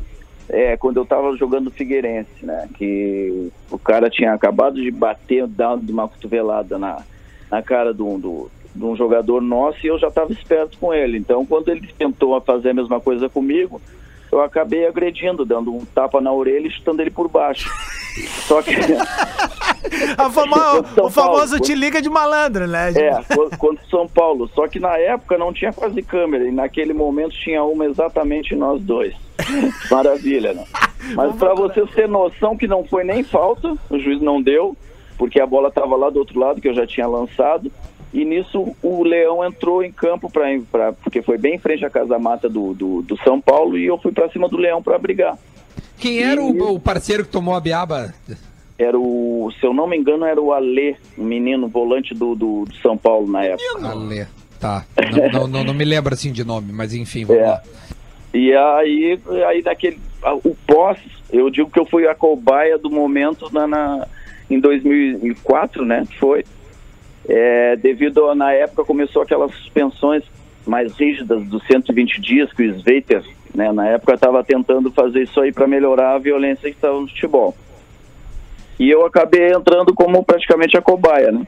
S9: é, quando eu estava jogando Figueirense, né? Que o cara tinha acabado de bater, dar uma cotovelada na, na cara de um, do, de um jogador nosso e eu já estava esperto com ele. Então, quando ele tentou fazer a mesma coisa comigo, eu acabei agredindo, dando um tapa na orelha e chutando ele por baixo. Só que.
S2: Fama- o famoso
S9: Paulo.
S2: te liga de malandro, né?
S9: É, co- contra São Paulo. Só que na época não tinha quase câmera e naquele momento tinha uma exatamente nós dois. Maravilha, né? Mas pra vocês terem noção que não foi nem falta, o juiz não deu, porque a bola estava lá do outro lado que eu já tinha lançado. E nisso o Leão entrou em campo para porque foi bem em frente à casa mata do, do, do São Paulo e eu fui pra cima do Leão para brigar.
S3: Quem era o, o parceiro que tomou a biaba?
S9: Era o, se eu não me engano, era o Alê, um menino volante do, do, do São Paulo na época.
S3: Ale. Tá. Não, não, não, não me lembro assim de nome, mas enfim, vamos
S9: É.
S3: lá.
S9: E aí, aí naquele, a- o pós, eu digo que eu fui a cobaia do momento na, na- em 2004, né? Foi. É, devido a, na época começou aquelas suspensões mais rígidas dos 120 dias que o Sveiter, né, na época estava tentando fazer isso aí para melhorar a violência que estava no futebol. E eu acabei entrando como praticamente a cobaia, né?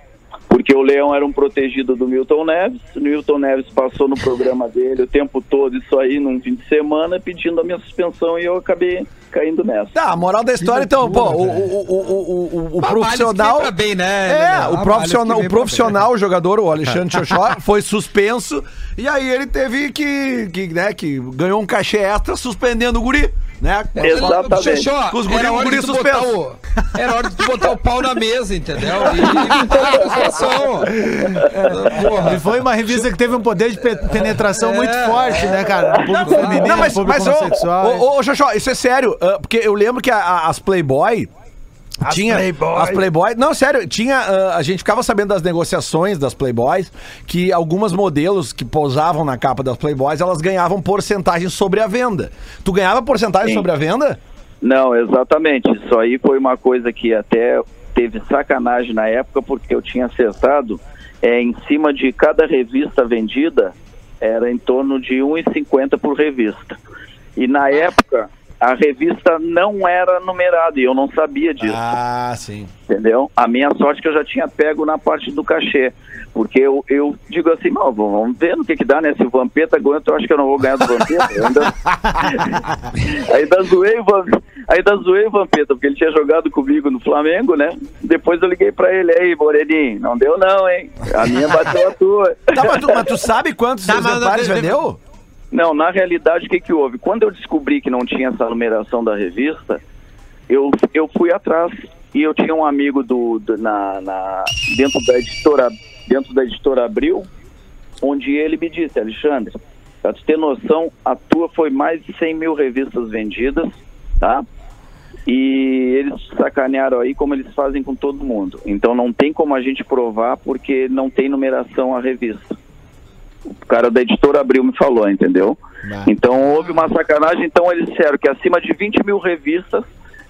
S9: Porque o Leão era um protegido do Milton Neves, o Milton Neves passou no programa dele o tempo todo, isso aí, num fim de semana, pedindo a minha suspensão e eu acabei caindo nessa.
S4: Tá, a moral da história, então, pô,
S3: loucura,
S4: o, o, o, o, o, o
S3: Trabalhos
S4: profissional.
S3: bem, né?
S4: É, o profissional, o profissional jogador, o Alexandre Xoxó, foi suspenso e aí ele teve que, que, né, que ganhou um cachê extra suspendendo o guri, né?
S9: Exatamente.
S4: Com os guri-
S3: era hora
S4: guri
S3: de tu botar o, Era hora de botar o pau na mesa, entendeu? E evitar situação. Porra.
S2: E foi uma revista que teve um poder de pe- penetração muito
S3: É.
S2: forte, né, cara? Público feminino,
S4: Não, mas,
S2: público
S4: mas ô,
S2: homossexual.
S4: ô, ô, Xoxó, isso é sério, ah, porque eu lembro que a- a- as Playboy. tinha
S2: Playboy.
S4: as Playboy. Não, sério, tinha. ah, a gente ficava sabendo das negociações das Playboys que algumas modelos que pousavam na capa das Playboys elas ganhavam porcentagem sobre a venda. Tu ganhava porcentagem
S9: Sim.
S4: sobre a venda?
S9: Não, exatamente. Isso aí foi uma coisa que até teve sacanagem na época, porque eu tinha acertado é, em cima de cada revista vendida, era em torno de 1,50 por revista. E na época, a revista não era numerada e eu não sabia disso.
S4: Ah, sim.
S9: Entendeu? A minha sorte é que eu já tinha pego na parte do cachê. Porque eu, eu digo assim, não, vamos ver no que que dá, né? Se o Vampeta aguenta, eu acho que eu não vou ganhar do Vampeta. Eu ainda... ainda zoei o Vampeta, ainda zoei o Vampeta, porque ele tinha jogado comigo no Flamengo, né? Depois eu liguei pra ele, aí, Moreninho, não deu não, hein? A minha bateu a tua.
S4: Tá, mas, tu, mas tu sabe quantos
S5: Tá, mas-
S4: vendeu?
S9: Não, na realidade, o que, que houve? Quando eu descobri que não tinha essa numeração da revista, eu, eu fui atrás e eu tinha um amigo do, do- na, na- dentro da editora dentro da editora Abril onde ele me disse, Alexandre, pra tu ter noção, a tua foi mais de 100 mil revistas vendidas, tá? E eles sacanearam aí como eles fazem com todo mundo. Então não tem como a gente provar porque não tem numeração a revista. O cara da editora Abril me falou, entendeu? Então houve uma sacanagem, então eles disseram que acima de 20 mil revistas,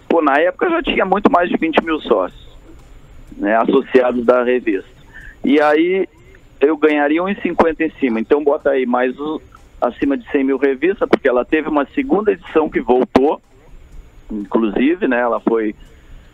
S9: pô, na época já tinha muito mais de 20 mil sócios, né, associados da revista. E aí eu ganharia 1,50 em cima, então bota aí mais o- acima de 100 mil revistas, porque ela teve uma segunda edição que voltou, inclusive, né, ela foi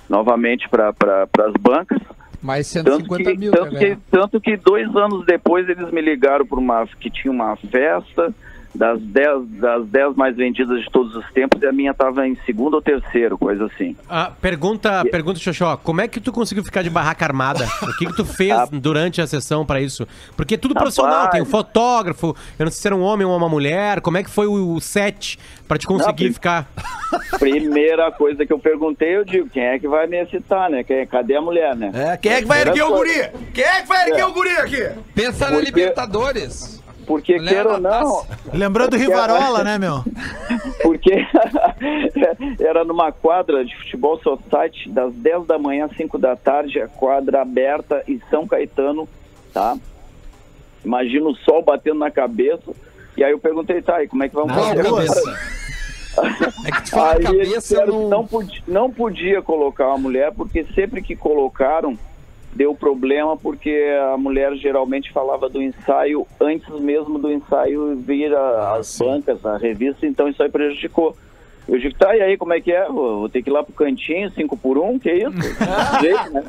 S9: novamente para pra, as bancas,
S3: Mais
S9: tanto
S3: 150
S9: que,
S3: mil.
S9: tanto,
S3: né,
S9: que, tanto que dois anos depois eles me ligaram para uma que tinha uma festa das 10 das dez mais vendidas de todos os tempos e a minha estava em segundo ou terceiro, coisa assim.
S5: Ah, pergunta, pergunta, Xoxó, como é que tu conseguiu ficar de barraca armada? O que que tu fez durante a sessão pra isso? Porque é tudo profissional,
S9: Rapaz.
S5: tem um fotógrafo, eu não sei se era um homem ou uma mulher, como é que foi o, o set pra te conseguir
S9: Não,
S5: ficar...
S9: Primeira coisa que eu perguntei, eu digo, quem é que vai me excitar, né? Quem, cadê a mulher, né?
S4: É, quem é que vai erguer o guri? Quem é que vai erguer o guri aqui?
S3: Pensa na
S9: Porque-
S3: Libertadores.
S9: Porque queira ou não,
S3: taça.
S2: Lembrou do Rivarola, né, meu?
S9: porque era numa quadra de futebol society das 10 da manhã às 5 da tarde, a quadra aberta em São Caetano, tá? Imagina o sol batendo na cabeça. E aí eu perguntei, tá, e como é que vamos fazer?
S3: É que tu fala
S9: Aí
S3: cabeça, não...
S9: não, podia, não podia colocar uma mulher, porque sempre que colocaram, deu problema, porque a mulher geralmente falava do ensaio antes mesmo do ensaio vir a- as bancas, a revista, então isso aí prejudicou. Eu digo, tá, e aí, como é que é? Vou, vou ter que ir lá pro cantinho, 5 por 1, um, que isso? Jeito, né?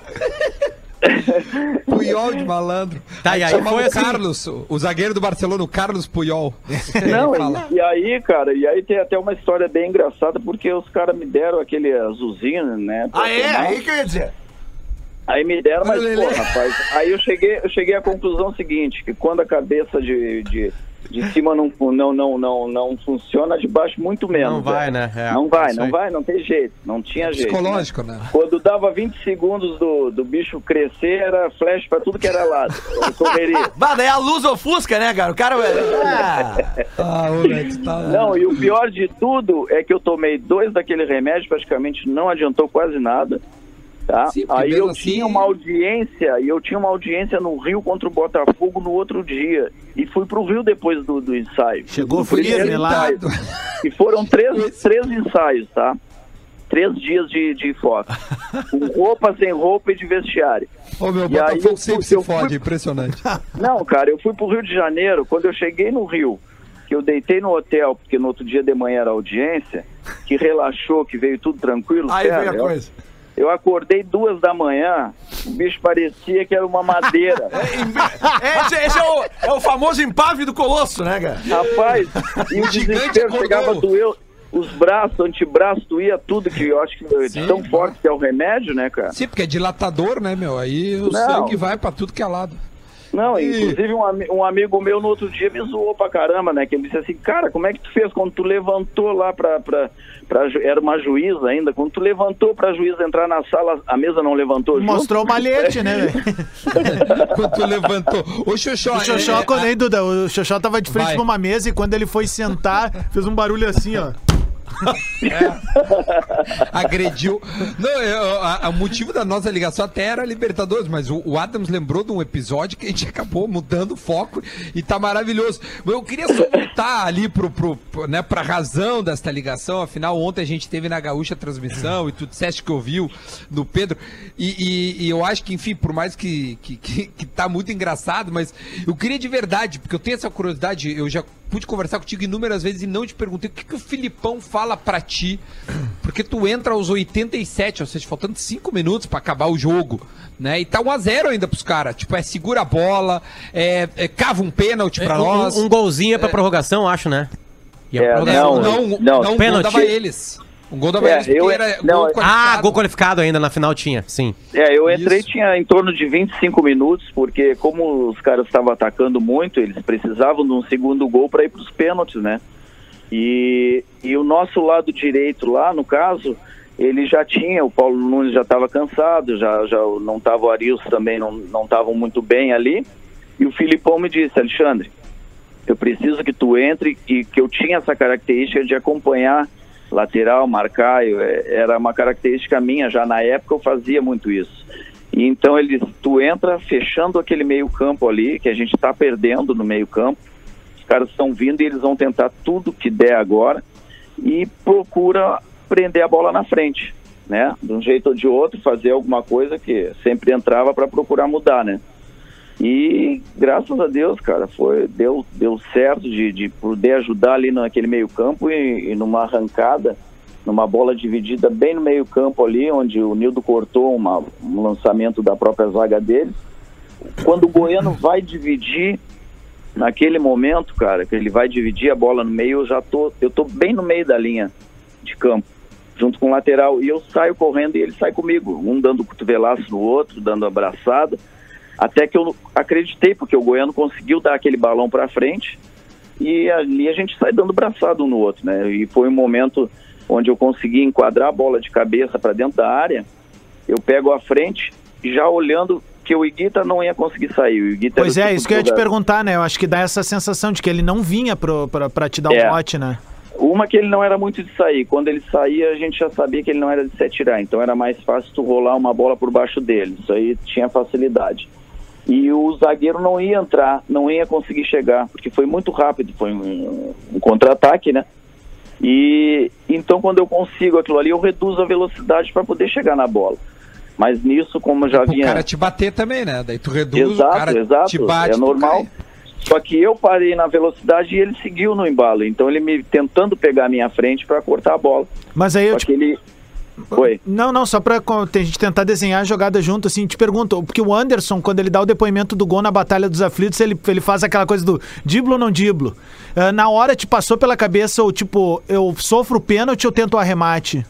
S3: Puyol de malandro.
S5: Tá, e aí foi
S3: o
S5: assim-
S3: Carlos, o- zagueiro do Barcelona, o Carlos Puyol.
S9: Não, e, e aí, cara, e aí tem até uma história bem engraçada, porque os caras me deram aquele azulzinho, né?
S4: Ah, é?
S9: profissional.
S4: Aí que eu ia dizer.
S9: Aí me deram, mas, pô, rapaz, aí eu cheguei, eu cheguei à conclusão seguinte, que quando a cabeça de, de, de cima não, não, não, não, não funciona, de baixo muito menos.
S5: Não vai, né? É,
S9: não vai, não vai, não tem jeito, não tinha jeito. né?
S3: Psicológico, né?
S9: Quando dava 20 segundos do, do bicho crescer, era flash pra tudo que era lado. Correria.
S4: Bah, daí a luz ofusca, né, cara? O cara... Ah,
S3: tá...
S9: Não, e o pior de tudo é que eu tomei dois daquele remédio, praticamente não adiantou quase nada. Tá?
S3: Sim,
S9: Aí eu
S3: assim-
S9: tinha uma audiência, e eu tinha uma audiência no Rio contra o Botafogo no outro dia. E fui pro Rio depois do, do ensaio.
S2: Chegou lá.
S9: ensaio. E foram três, três ensaios, tá? Três dias de, de foto. Com roupa, sem roupa e de vestiário.
S3: Ô, meu,
S9: E aí
S3: Botafogo
S9: eu
S3: sempre se
S9: eu fui-
S3: fode, impressionante.
S9: Não, cara, eu fui pro Rio de Janeiro. Quando eu cheguei no Rio, que eu deitei no hotel, porque no outro dia de manhã era audiência, que relaxou, que veio tudo tranquilo.
S4: aí
S9: cara,
S4: vem a
S9: eu-
S4: coisa.
S9: Eu acordei duas da manhã, o bicho parecia que era uma madeira.
S4: É, esse, esse é, o, é o famoso empave do colosso, né, cara?
S9: Rapaz, e o
S3: gigante
S9: desespero chegava a doer os braços, antebraço, doía tudo, que eu acho que é
S3: Sim,
S9: tão forte que é o remédio, né, cara?
S3: Sim, porque é dilatador, né, meu? Aí o
S9: Não.
S3: sangue vai pra tudo que é lado.
S9: Não, inclusive um, um amigo meu no outro dia me zoou pra caramba, né? Que ele disse assim, cara, como é que tu fez quando tu levantou lá pra, pra, pra era uma juíza ainda, quando tu levantou pra juíza entrar na sala, a mesa não levantou junto?
S2: Mostrou o malhete, né, velho?
S3: Quando tu levantou. Ô, Xoxó,
S2: O Xoxó,
S3: é-
S2: quando aí, Duda, o Xoxó tava de frente
S3: Vai.
S2: pra uma mesa e quando ele foi sentar, fez um barulho assim, ó.
S3: Agrediu. Não, o motivo da nossa ligação até era Libertadores, mas o, o Adams lembrou de um episódio que a gente acabou mudando o foco e tá maravilhoso. Eu queria só voltar ali pro, pro, pro, né, pra razão desta ligação. Afinal, ontem a gente teve na Gaúcha a transmissão e tu disseste que ouviu no Pedro. E, e- e eu acho que, enfim, por mais que, que, que, que tá muito engraçado, mas eu queria de verdade, porque eu tenho essa curiosidade, eu já pude conversar contigo inúmeras vezes e não te perguntei o que, que o Filipão fala pra ti, porque tu entra aos 87, ou seja, faltando 5 minutos pra acabar o jogo, né? E tá 1x0 ainda pros caras. Tipo, é segura a bola, é, é cava um pênalti pra
S5: um,
S3: nós.
S5: um golzinho é pra prorrogação, acho, né? E a
S9: É,
S5: prorrogação-
S9: não,
S3: não,
S9: não,
S3: não, um
S5: pênalti.
S3: dava eles. Um gol dava
S9: É,
S3: eles porque
S9: eu-
S3: era
S9: não,
S3: gol
S9: é-
S5: Ah,
S3: qualificado.
S5: gol qualificado ainda na final tinha, sim.
S9: É, eu entrei
S3: Isso.
S9: tinha em torno de 25 minutos, porque como os caras estavam atacando muito, eles precisavam de um segundo gol para ir para os pênaltis, né? E, e o nosso lado direito lá, no caso, ele já tinha, o Paulo Nunes já estava cansado, já, já não estava o Arius também, não não estavam muito bem ali. E o Filipão me disse, Alexandre, eu preciso que tu entre e que eu tinha essa característica de acompanhar lateral, marcar, eu, é, era uma característica minha, já na época eu fazia muito isso. E então ele, tu entra fechando aquele meio campo ali, que a gente está perdendo no meio campo, os caras estão vindo e eles vão tentar tudo que der agora e procura prender a bola na frente, né? De um jeito ou de outro, fazer alguma coisa que sempre entrava para procurar mudar, né? E graças a Deus, cara, foi deu, deu certo de, de poder ajudar ali naquele meio campo e, e numa arrancada, numa bola dividida bem no meio campo ali, onde o Nildo cortou uma, um lançamento da própria zaga dele. Quando o Goiano vai dividir, naquele momento, cara, que ele vai dividir a bola no meio, eu já tô, eu tô bem no meio da linha de campo, junto com o lateral, e eu saio correndo e ele sai comigo, um dando cotovelaço no outro, dando abraçada, até que eu acreditei, porque o Goiano conseguiu dar aquele balão para frente e ali a gente sai dando braçado um no outro, né? E foi um momento onde eu consegui enquadrar a bola de cabeça para dentro da área. Eu pego a frente, já olhando que o Iguita não ia conseguir sair. O Iguita
S2: Pois é,
S9: tipo
S2: isso que eu ia te perguntar, né? Eu acho que dá essa sensação de que ele não vinha pra te dar
S9: É.
S2: um bote, né?
S9: Uma que ele não era muito de sair. Quando ele saía, a gente já sabia que ele não era de se atirar. Então era mais fácil tu rolar uma bola por baixo dele. Isso aí tinha facilidade. E o zagueiro não ia entrar, não ia conseguir chegar, porque foi muito rápido, foi um, um contra-ataque, né? E então quando eu consigo aquilo ali, eu reduzo a velocidade para poder chegar na bola. Mas nisso, como eu já
S3: O
S9: vinha.
S3: cara te bater também, né? Daí tu reduz,
S9: Exato,
S3: o cara
S9: exato.
S3: te bate.
S9: é normal.
S3: cai.
S9: Só que eu parei na velocidade e ele seguiu no embalo. Então ele me tentando pegar a minha frente para cortar a bola.
S2: Mas aí eu
S9: Só
S2: te
S9: que ele. Oi.
S2: Não, não, só pra co- a gente tentar desenhar a jogada junto, assim, te pergunto, porque o Anderson, quando ele dá o depoimento do gol na Batalha dos Aflitos, ele, ele faz aquela coisa do diblo ou não diblo. Ah, na hora te passou pela cabeça, ou tipo, eu sofro o pênalti ou tento o arremate?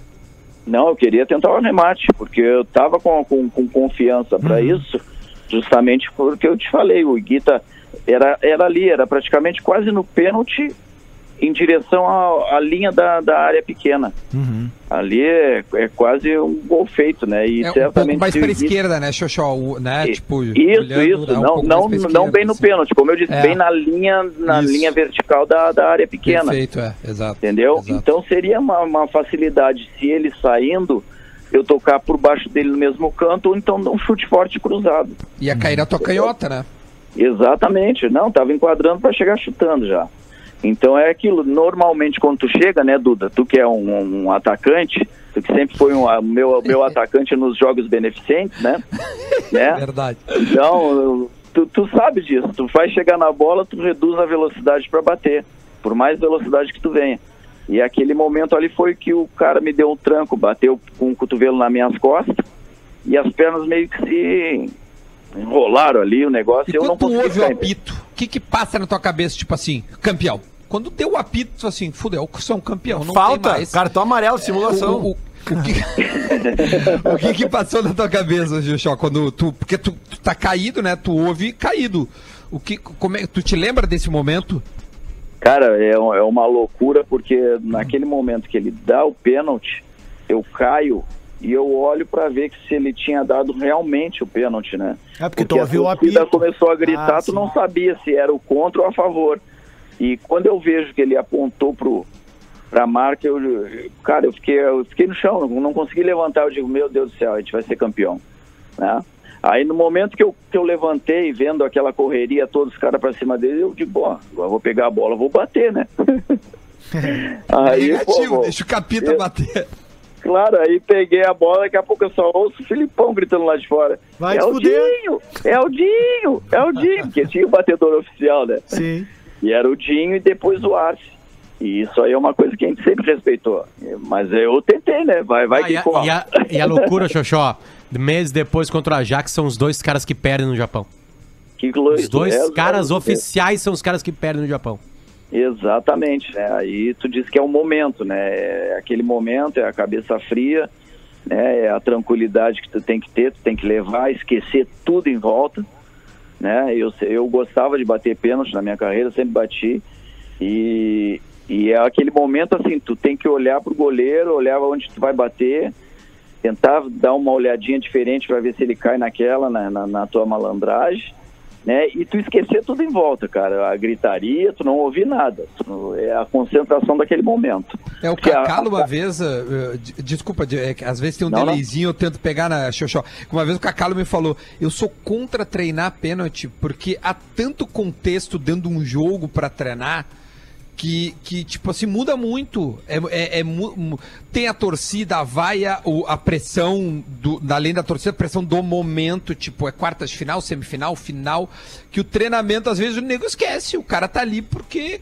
S9: Não, eu queria tentar o remate, porque eu tava com, com, com confiança para isso, justamente porque eu te falei, o Iguita era, era ali, era praticamente quase no pênalti em direção à, à linha da, da área pequena. Ali é, é quase um gol feito, né? E
S3: É um
S9: certamente
S3: pouco mais
S9: Iguita-
S3: esquerda, né, Xoxó? Né? Tipo,
S9: Isso,
S3: olhando,
S9: isso,
S3: né, um
S9: não, não, não bem no
S3: assim.
S9: pênalti, como eu disse,
S3: É.
S9: bem na linha, na
S3: Isso.
S9: linha vertical da, da área pequena.
S3: Perfeito, é, exato.
S9: Entendeu?
S3: exato.
S9: Então seria uma, uma facilidade se ele saindo, eu tocar por baixo dele no mesmo canto, ou então dar um chute forte cruzado.
S3: Ia cair na tua canhota, né?
S9: Exatamente, não, tava enquadrando para chegar chutando já. Então é aquilo, normalmente quando tu chega, né, Duda, tu que é um, um atacante, tu que sempre foi um, meu, meu atacante nos jogos beneficentes, né? né?
S3: Verdade.
S9: Então, tu, tu sabe disso. Tu vai chegar na bola, tu reduz a velocidade para bater, por mais velocidade que tu venha. E aquele momento ali foi que o cara me deu um tranco, bateu com o cotovelo nas minhas costas e as pernas meio que se enrolaram ali o negócio.
S3: E
S9: eu não
S3: quando tu
S9: consegui
S3: ouve o apito, o que que passa na tua cabeça, tipo assim, campeão? Quando deu o apito, assim, fudeu, sou um campeão, não tem
S4: Falta,
S3: mais.
S4: cartão amarelo, simulação.
S3: O, o- o que, o que que passou na tua cabeça, Gilchó, quando tu, porque tu, tu tá caído, né, tu ouve caído. O que, como é, tu te lembra desse momento?
S9: Cara, é, é uma loucura porque naquele momento que ele dá o pênalti, eu caio e eu olho para ver que se ele tinha dado realmente o pênalti, né?
S2: É porque tu
S9: a
S2: ouviu o
S9: torcida
S2: apito.
S9: começou a gritar,
S2: Ah,
S9: tu
S2: sim.
S9: não sabia se era o contra ou a favor. E quando eu vejo que ele apontou pro pra marca, eu, cara, eu fiquei, eu fiquei no chão, não, não consegui levantar, eu digo, meu Deus do céu, a gente vai ser campeão, né? Aí no momento que eu, que eu levantei, vendo aquela correria, todos os caras pra cima dele, eu digo, bom, agora eu vou pegar a bola, vou bater, né? aí,
S3: Negativo,
S9: pô,
S3: deixa o capita
S9: eu-
S3: bater.
S9: Claro, aí peguei a bola, daqui a pouco eu só ouço o Filipão gritando lá de fora.
S2: Vai
S9: é o
S2: fuder."
S9: Dinho, é o Dinho, é o Dinho, porque tinha o batedor oficial, né?
S2: Sim.
S9: E era o Dinho e depois o Arce. E isso aí é uma coisa que a gente sempre respeitou. Mas eu tentei, né? Vai, vai
S5: Ah,
S9: que
S5: e, a,
S9: corre.
S5: e, a, e a loucura, Xoxó, meses depois contra o Ajax, são os dois caras que perdem no Japão.
S9: Que glória,
S5: Os dois
S9: é,
S5: caras
S9: é,
S5: oficiais são os caras que perdem no Japão.
S9: Exatamente, né? Aí tu diz que é o momento, né? É aquele momento, é a cabeça fria, né? É a tranquilidade que tu tem que ter, tu tem que levar, esquecer tudo em volta, né? Eu, eu gostava de bater pênalti na minha carreira, sempre bati e, e é aquele momento assim, tu tem que olhar pro goleiro, olhar onde tu vai bater, tentar dar uma olhadinha diferente para ver se ele cai naquela, na, na, na tua malandragem né? E tu esquecer tudo em volta, cara. A gritaria, tu não ouvir nada. Tu não- é a concentração daquele momento.
S3: É o Cacalo uma vez, uh, de- desculpa, de- é às vezes tem um
S9: Não, não.
S3: delayzinho, eu tento pegar na Xoxó. Uma vez o Cacalo me falou, eu sou contra treinar pênalti, porque há tanto contexto dentro de um jogo pra treinar, que, que tipo assim, muda muito. É, é- é tem a torcida, a vaia, a pressão, do, além da torcida, a pressão do momento, tipo, é quartas de final, semifinal, final, que o treinamento, às vezes, o nego esquece. O cara tá ali porque.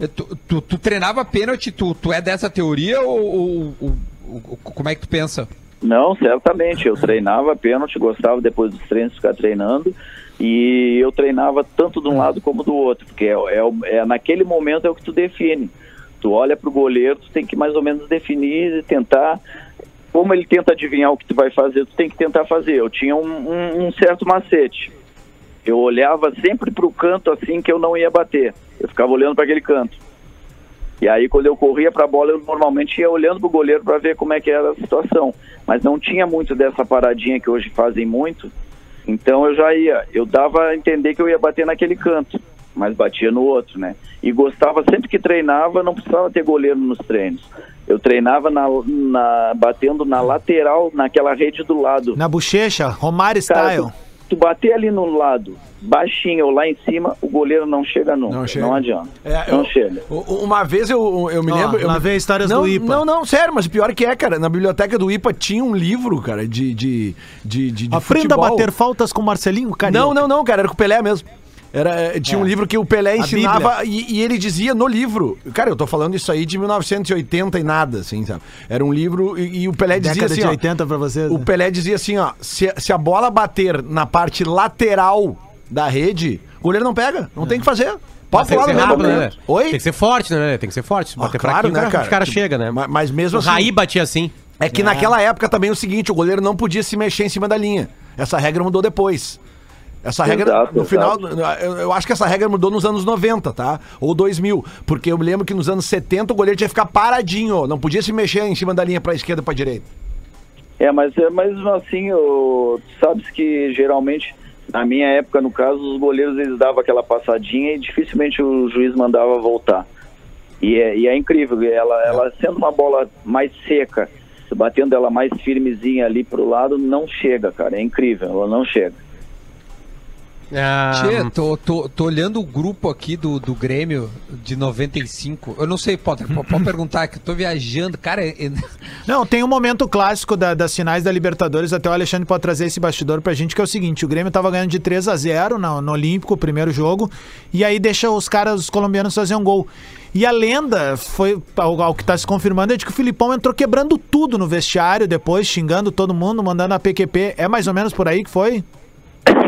S3: é, Tu, tu- tu treinava pênalti, tu, tu é dessa teoria ou, ou- ou- como é que tu pensa?
S9: Não, certamente. Eu treinava pênalti, gostava depois dos treinos ficar treinando. E eu treinava tanto de um lado como do outro, porque é, é, o- é naquele momento é o que tu define. Tu olha pro goleiro, tu tem que mais ou menos definir e tentar. Como ele tenta adivinhar o que tu vai fazer, tu tem que tentar fazer. Eu tinha um, um- um certo macete. Eu olhava sempre pro canto assim que eu não ia bater. Eu ficava olhando para aquele canto. E aí, quando eu corria para a bola, eu normalmente ia olhando para o goleiro para ver como é que era a situação. Mas não tinha muito dessa paradinha que hoje fazem muito. Então eu já ia, eu dava a entender que eu ia bater naquele canto, mas batia no outro, né? E gostava, sempre que treinava, não precisava ter goleiro nos treinos. Eu treinava na, na- batendo na lateral, naquela rede do lado.
S2: Na bochecha, Romário
S9: Cara,
S2: style.
S9: Tu, tu bater ali no lado, baixinho ou lá em cima, o goleiro não chega nunca.
S4: Não
S9: Não,
S4: chega.
S9: adianta.
S4: É,
S9: não
S4: eu-
S9: chega.
S4: Uma vez eu, eu me lembro. eu
S2: lá
S4: me-
S2: vem histórias
S4: não,
S2: do IPA.
S4: Não, não, sério, mas o pior que é, cara. Na biblioteca do IPA tinha um livro, cara, de. de, de, de, de
S2: Aprenda a
S4: futebol.
S2: bater faltas com Marcelinho Carioca.
S4: Não, não, não, cara, era com o Pelé mesmo. Era, eh, tinha um livro que o Pelé ensinava e, e ele dizia no livro. Cara, eu tô falando isso aí de 1980 e nada, assim, sabe? Era um livro e, e o Pelé dizia
S2: Década
S4: assim.
S2: de
S4: ó,
S2: 80 pra vocês.
S4: o
S2: né?
S4: Pelé dizia assim, ó, se, se a bola bater na parte lateral da rede, o goleiro não pega, não tem o que fazer. Pode
S5: tem
S4: pular
S5: ser
S4: no
S5: rápido,
S4: mesmo
S5: né?
S4: momento. Oi?
S5: Tem que ser forte, né? Tem que ser forte. Se
S4: Ah,
S5: bater
S4: claro,
S5: fraquinho,
S4: né,
S5: cara?
S4: cara?
S5: Chegam, né?
S4: Mas, mas mesmo
S5: O
S4: assim.
S5: Raí batia assim.
S4: É que naquela época também é o seguinte, o goleiro não podia se mexer em cima da linha. Essa regra mudou depois. Essa regra,
S9: Exato,
S4: no final, eu, eu acho que essa regra mudou nos anos 90, tá? Ou 2000. Porque eu me lembro que nos anos 70 o goleiro tinha que ficar paradinho, não podia se mexer em cima da linha pra esquerda pra direita.
S9: É, mas é mesmo assim, tu sabes que geralmente, na minha época, no caso, os goleiros eles davam aquela passadinha e dificilmente o juiz mandava voltar. E é, e é incrível, ela, ela sendo uma bola mais seca, batendo ela mais firmezinha ali pro lado, não chega, cara. É incrível, ela não chega.
S5: Ah,
S3: Tchê, tô, tô, tô olhando o grupo aqui do, do Grêmio de 95. Eu não sei, Potter, pode pode perguntar que eu tô viajando. Cara, é- é-
S2: Não, tem um momento clássico da- das finais da Libertadores, até o Alexandre pode trazer esse bastidor pra gente, que é o seguinte, o Grêmio tava ganhando de 3 a 0 no, no Olímpico, o primeiro jogo, e aí deixa os caras, os colombianos fazer um gol. E a lenda foi, ao, ao que tá se confirmando, é de que o Filipão entrou quebrando tudo no vestiário depois, xingando todo mundo, mandando a PQP. É mais ou menos por aí que foi?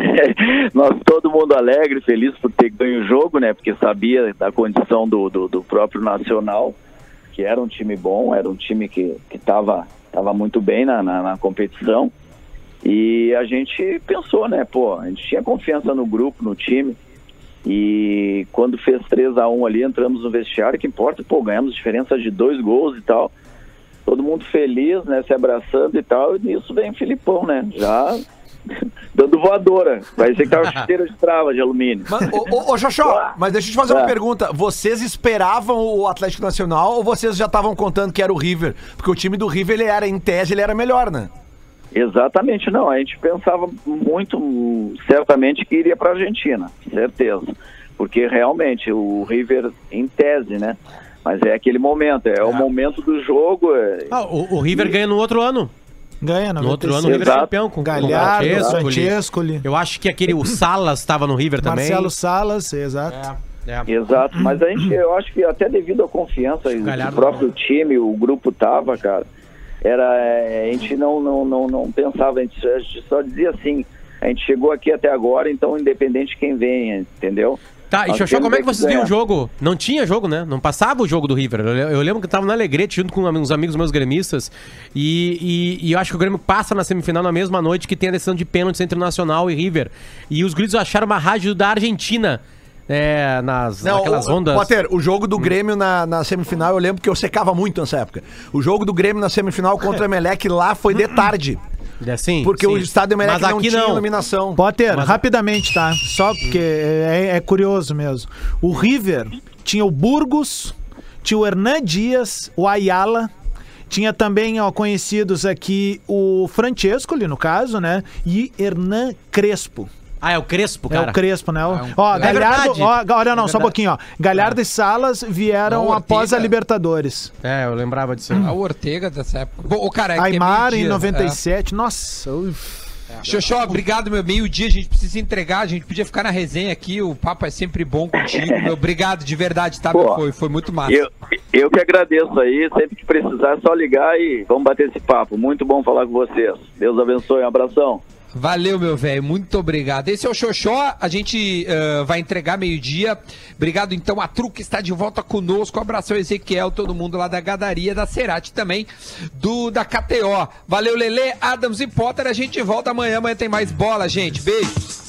S9: Nós todo mundo alegre, feliz por ter ganho o jogo, né? Porque sabia da condição do, do, do próprio Nacional, que era um time bom, era um time que estava tava muito bem na, na, na competição. E a gente pensou, né? Pô, a gente tinha confiança no grupo, no time. E quando fez 3 a 1 ali, entramos no vestiário, que importa, pô, ganhamos diferença de dois gols e tal. Todo mundo feliz, né? Se abraçando e tal. E nisso vem o Filipão, né? Já dando voadora. Parecia que tava chuteira de trava de alumínio.
S4: Mas, ô, ô, ô Xoxó, mas deixa eu te fazer uma
S9: Ah.
S4: pergunta. Vocês esperavam o Atlético Nacional ou vocês já estavam contando que era o River? Porque o time do River, ele era, em tese, ele era melhor, né?
S9: Exatamente, não. A gente pensava muito, certamente, que iria para a Argentina, certeza. Porque realmente o River, em tese, né? Mas é aquele momento, é, o momento do jogo. é-
S5: ah, o, o River ganha no outro ano.
S2: Ganha,
S5: No outro ano o River é campeão com
S2: Galhardo,
S5: com o Francescoli. Eu acho que aquele, o Salas estava no River também.
S2: Marcelo Salas, exato.
S5: É, é.
S9: Exato, mas a gente, eu acho que até devido à confiança do próprio time, o grupo tava, cara, era, é, a gente não, não, não, não pensava, a gente, a gente só dizia assim, a gente chegou aqui até agora, então independente de quem venha, entendeu?
S5: Tá, e Xoxó, como é que vocês viam o
S9: ganhar.
S5: jogo? Não tinha jogo, né? Não passava o jogo do River. Eu, le- eu lembro que eu tava na Alegrete junto com uns amigos meus gremistas. E, e- e eu acho que o Grêmio passa na semifinal na mesma noite que tem a decisão de pênaltis entre o Nacional e River. E os gritos acharam uma rádio da Argentina. É, nas, naquelas
S4: o,
S5: ondas.
S4: Potter, o jogo do Grêmio na, na semifinal, eu lembro que eu secava muito nessa época. O jogo do Grêmio na semifinal contra o Emelec lá foi de tarde.
S5: É Sim,
S4: Porque
S5: sim.
S4: o Estado Emelec
S5: Mas
S4: não tinha
S5: não.
S4: iluminação.
S2: Potter,
S5: Mas-
S2: rapidamente, tá? Só porque é, é curioso mesmo. O River tinha o Burgos, tinha o Hernan Dias, o Ayala. Tinha também, ó, conhecidos aqui o Francesco, ali no caso, né? E Hernan Crespo.
S5: Ah, é o Crespo,
S2: É
S5: cara.
S2: o Crespo, né?
S3: um-
S2: Ó,
S5: É
S2: Galhardo,
S5: verdade.
S2: ó, olha não,
S5: É
S2: só um pouquinho, ó. Galhardo e Salas vieram
S3: Não,
S2: após a. Libertadores.
S5: É, eu lembrava disso.
S3: A Ortega dessa época. Bom, o cara, é que é
S2: Aymar em
S3: meio-dia,
S2: 97. Nossa, ui.
S3: É. Xoxó, obrigado, meu. Meio-dia, a gente precisa entregar. A gente podia ficar na resenha aqui. O papo é sempre bom contigo, meu. Obrigado de verdade, tá?
S9: Pô?
S3: Foi, foi muito massa.
S9: Eu, eu que agradeço aí. Sempre que precisar, é só ligar e vamos bater esse papo. Muito bom falar com vocês. Deus abençoe. Um abração.
S3: Valeu, meu velho. Muito obrigado. Esse é o Xoxó. A gente eh, vai entregar meio-dia. Obrigado, então, a Tru está de volta conosco. Abração, Ezequiel, todo mundo lá da Gadaria, da Cerati também, do da KTO. Valeu, Lele, Adams e Potter. A gente volta amanhã. Amanhã tem mais bola, gente. Beijos.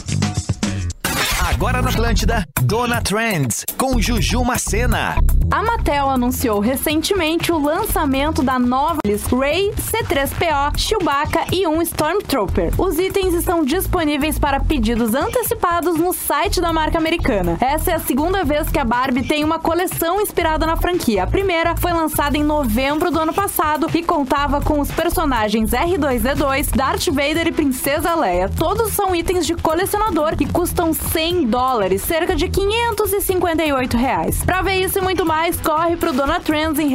S8: Agora na Atlântida, Dona Trends, com Juju Macena.
S10: A Mattel anunciou recentemente o lançamento da nova Ray C3PO, Chewbacca e um Stormtrooper. Os itens estão disponíveis para pedidos antecipados no site da marca americana. Essa é a segunda vez que a Barbie tem uma coleção inspirada na franquia. A primeira foi lançada em novembro do ano passado e contava com os personagens R2D2, Darth Vader e Princesa Leia. Todos são itens de colecionador e custam 100 dólares, cerca de 558 reais. Pra ver isso e muito mais, corre pro Dona Trends em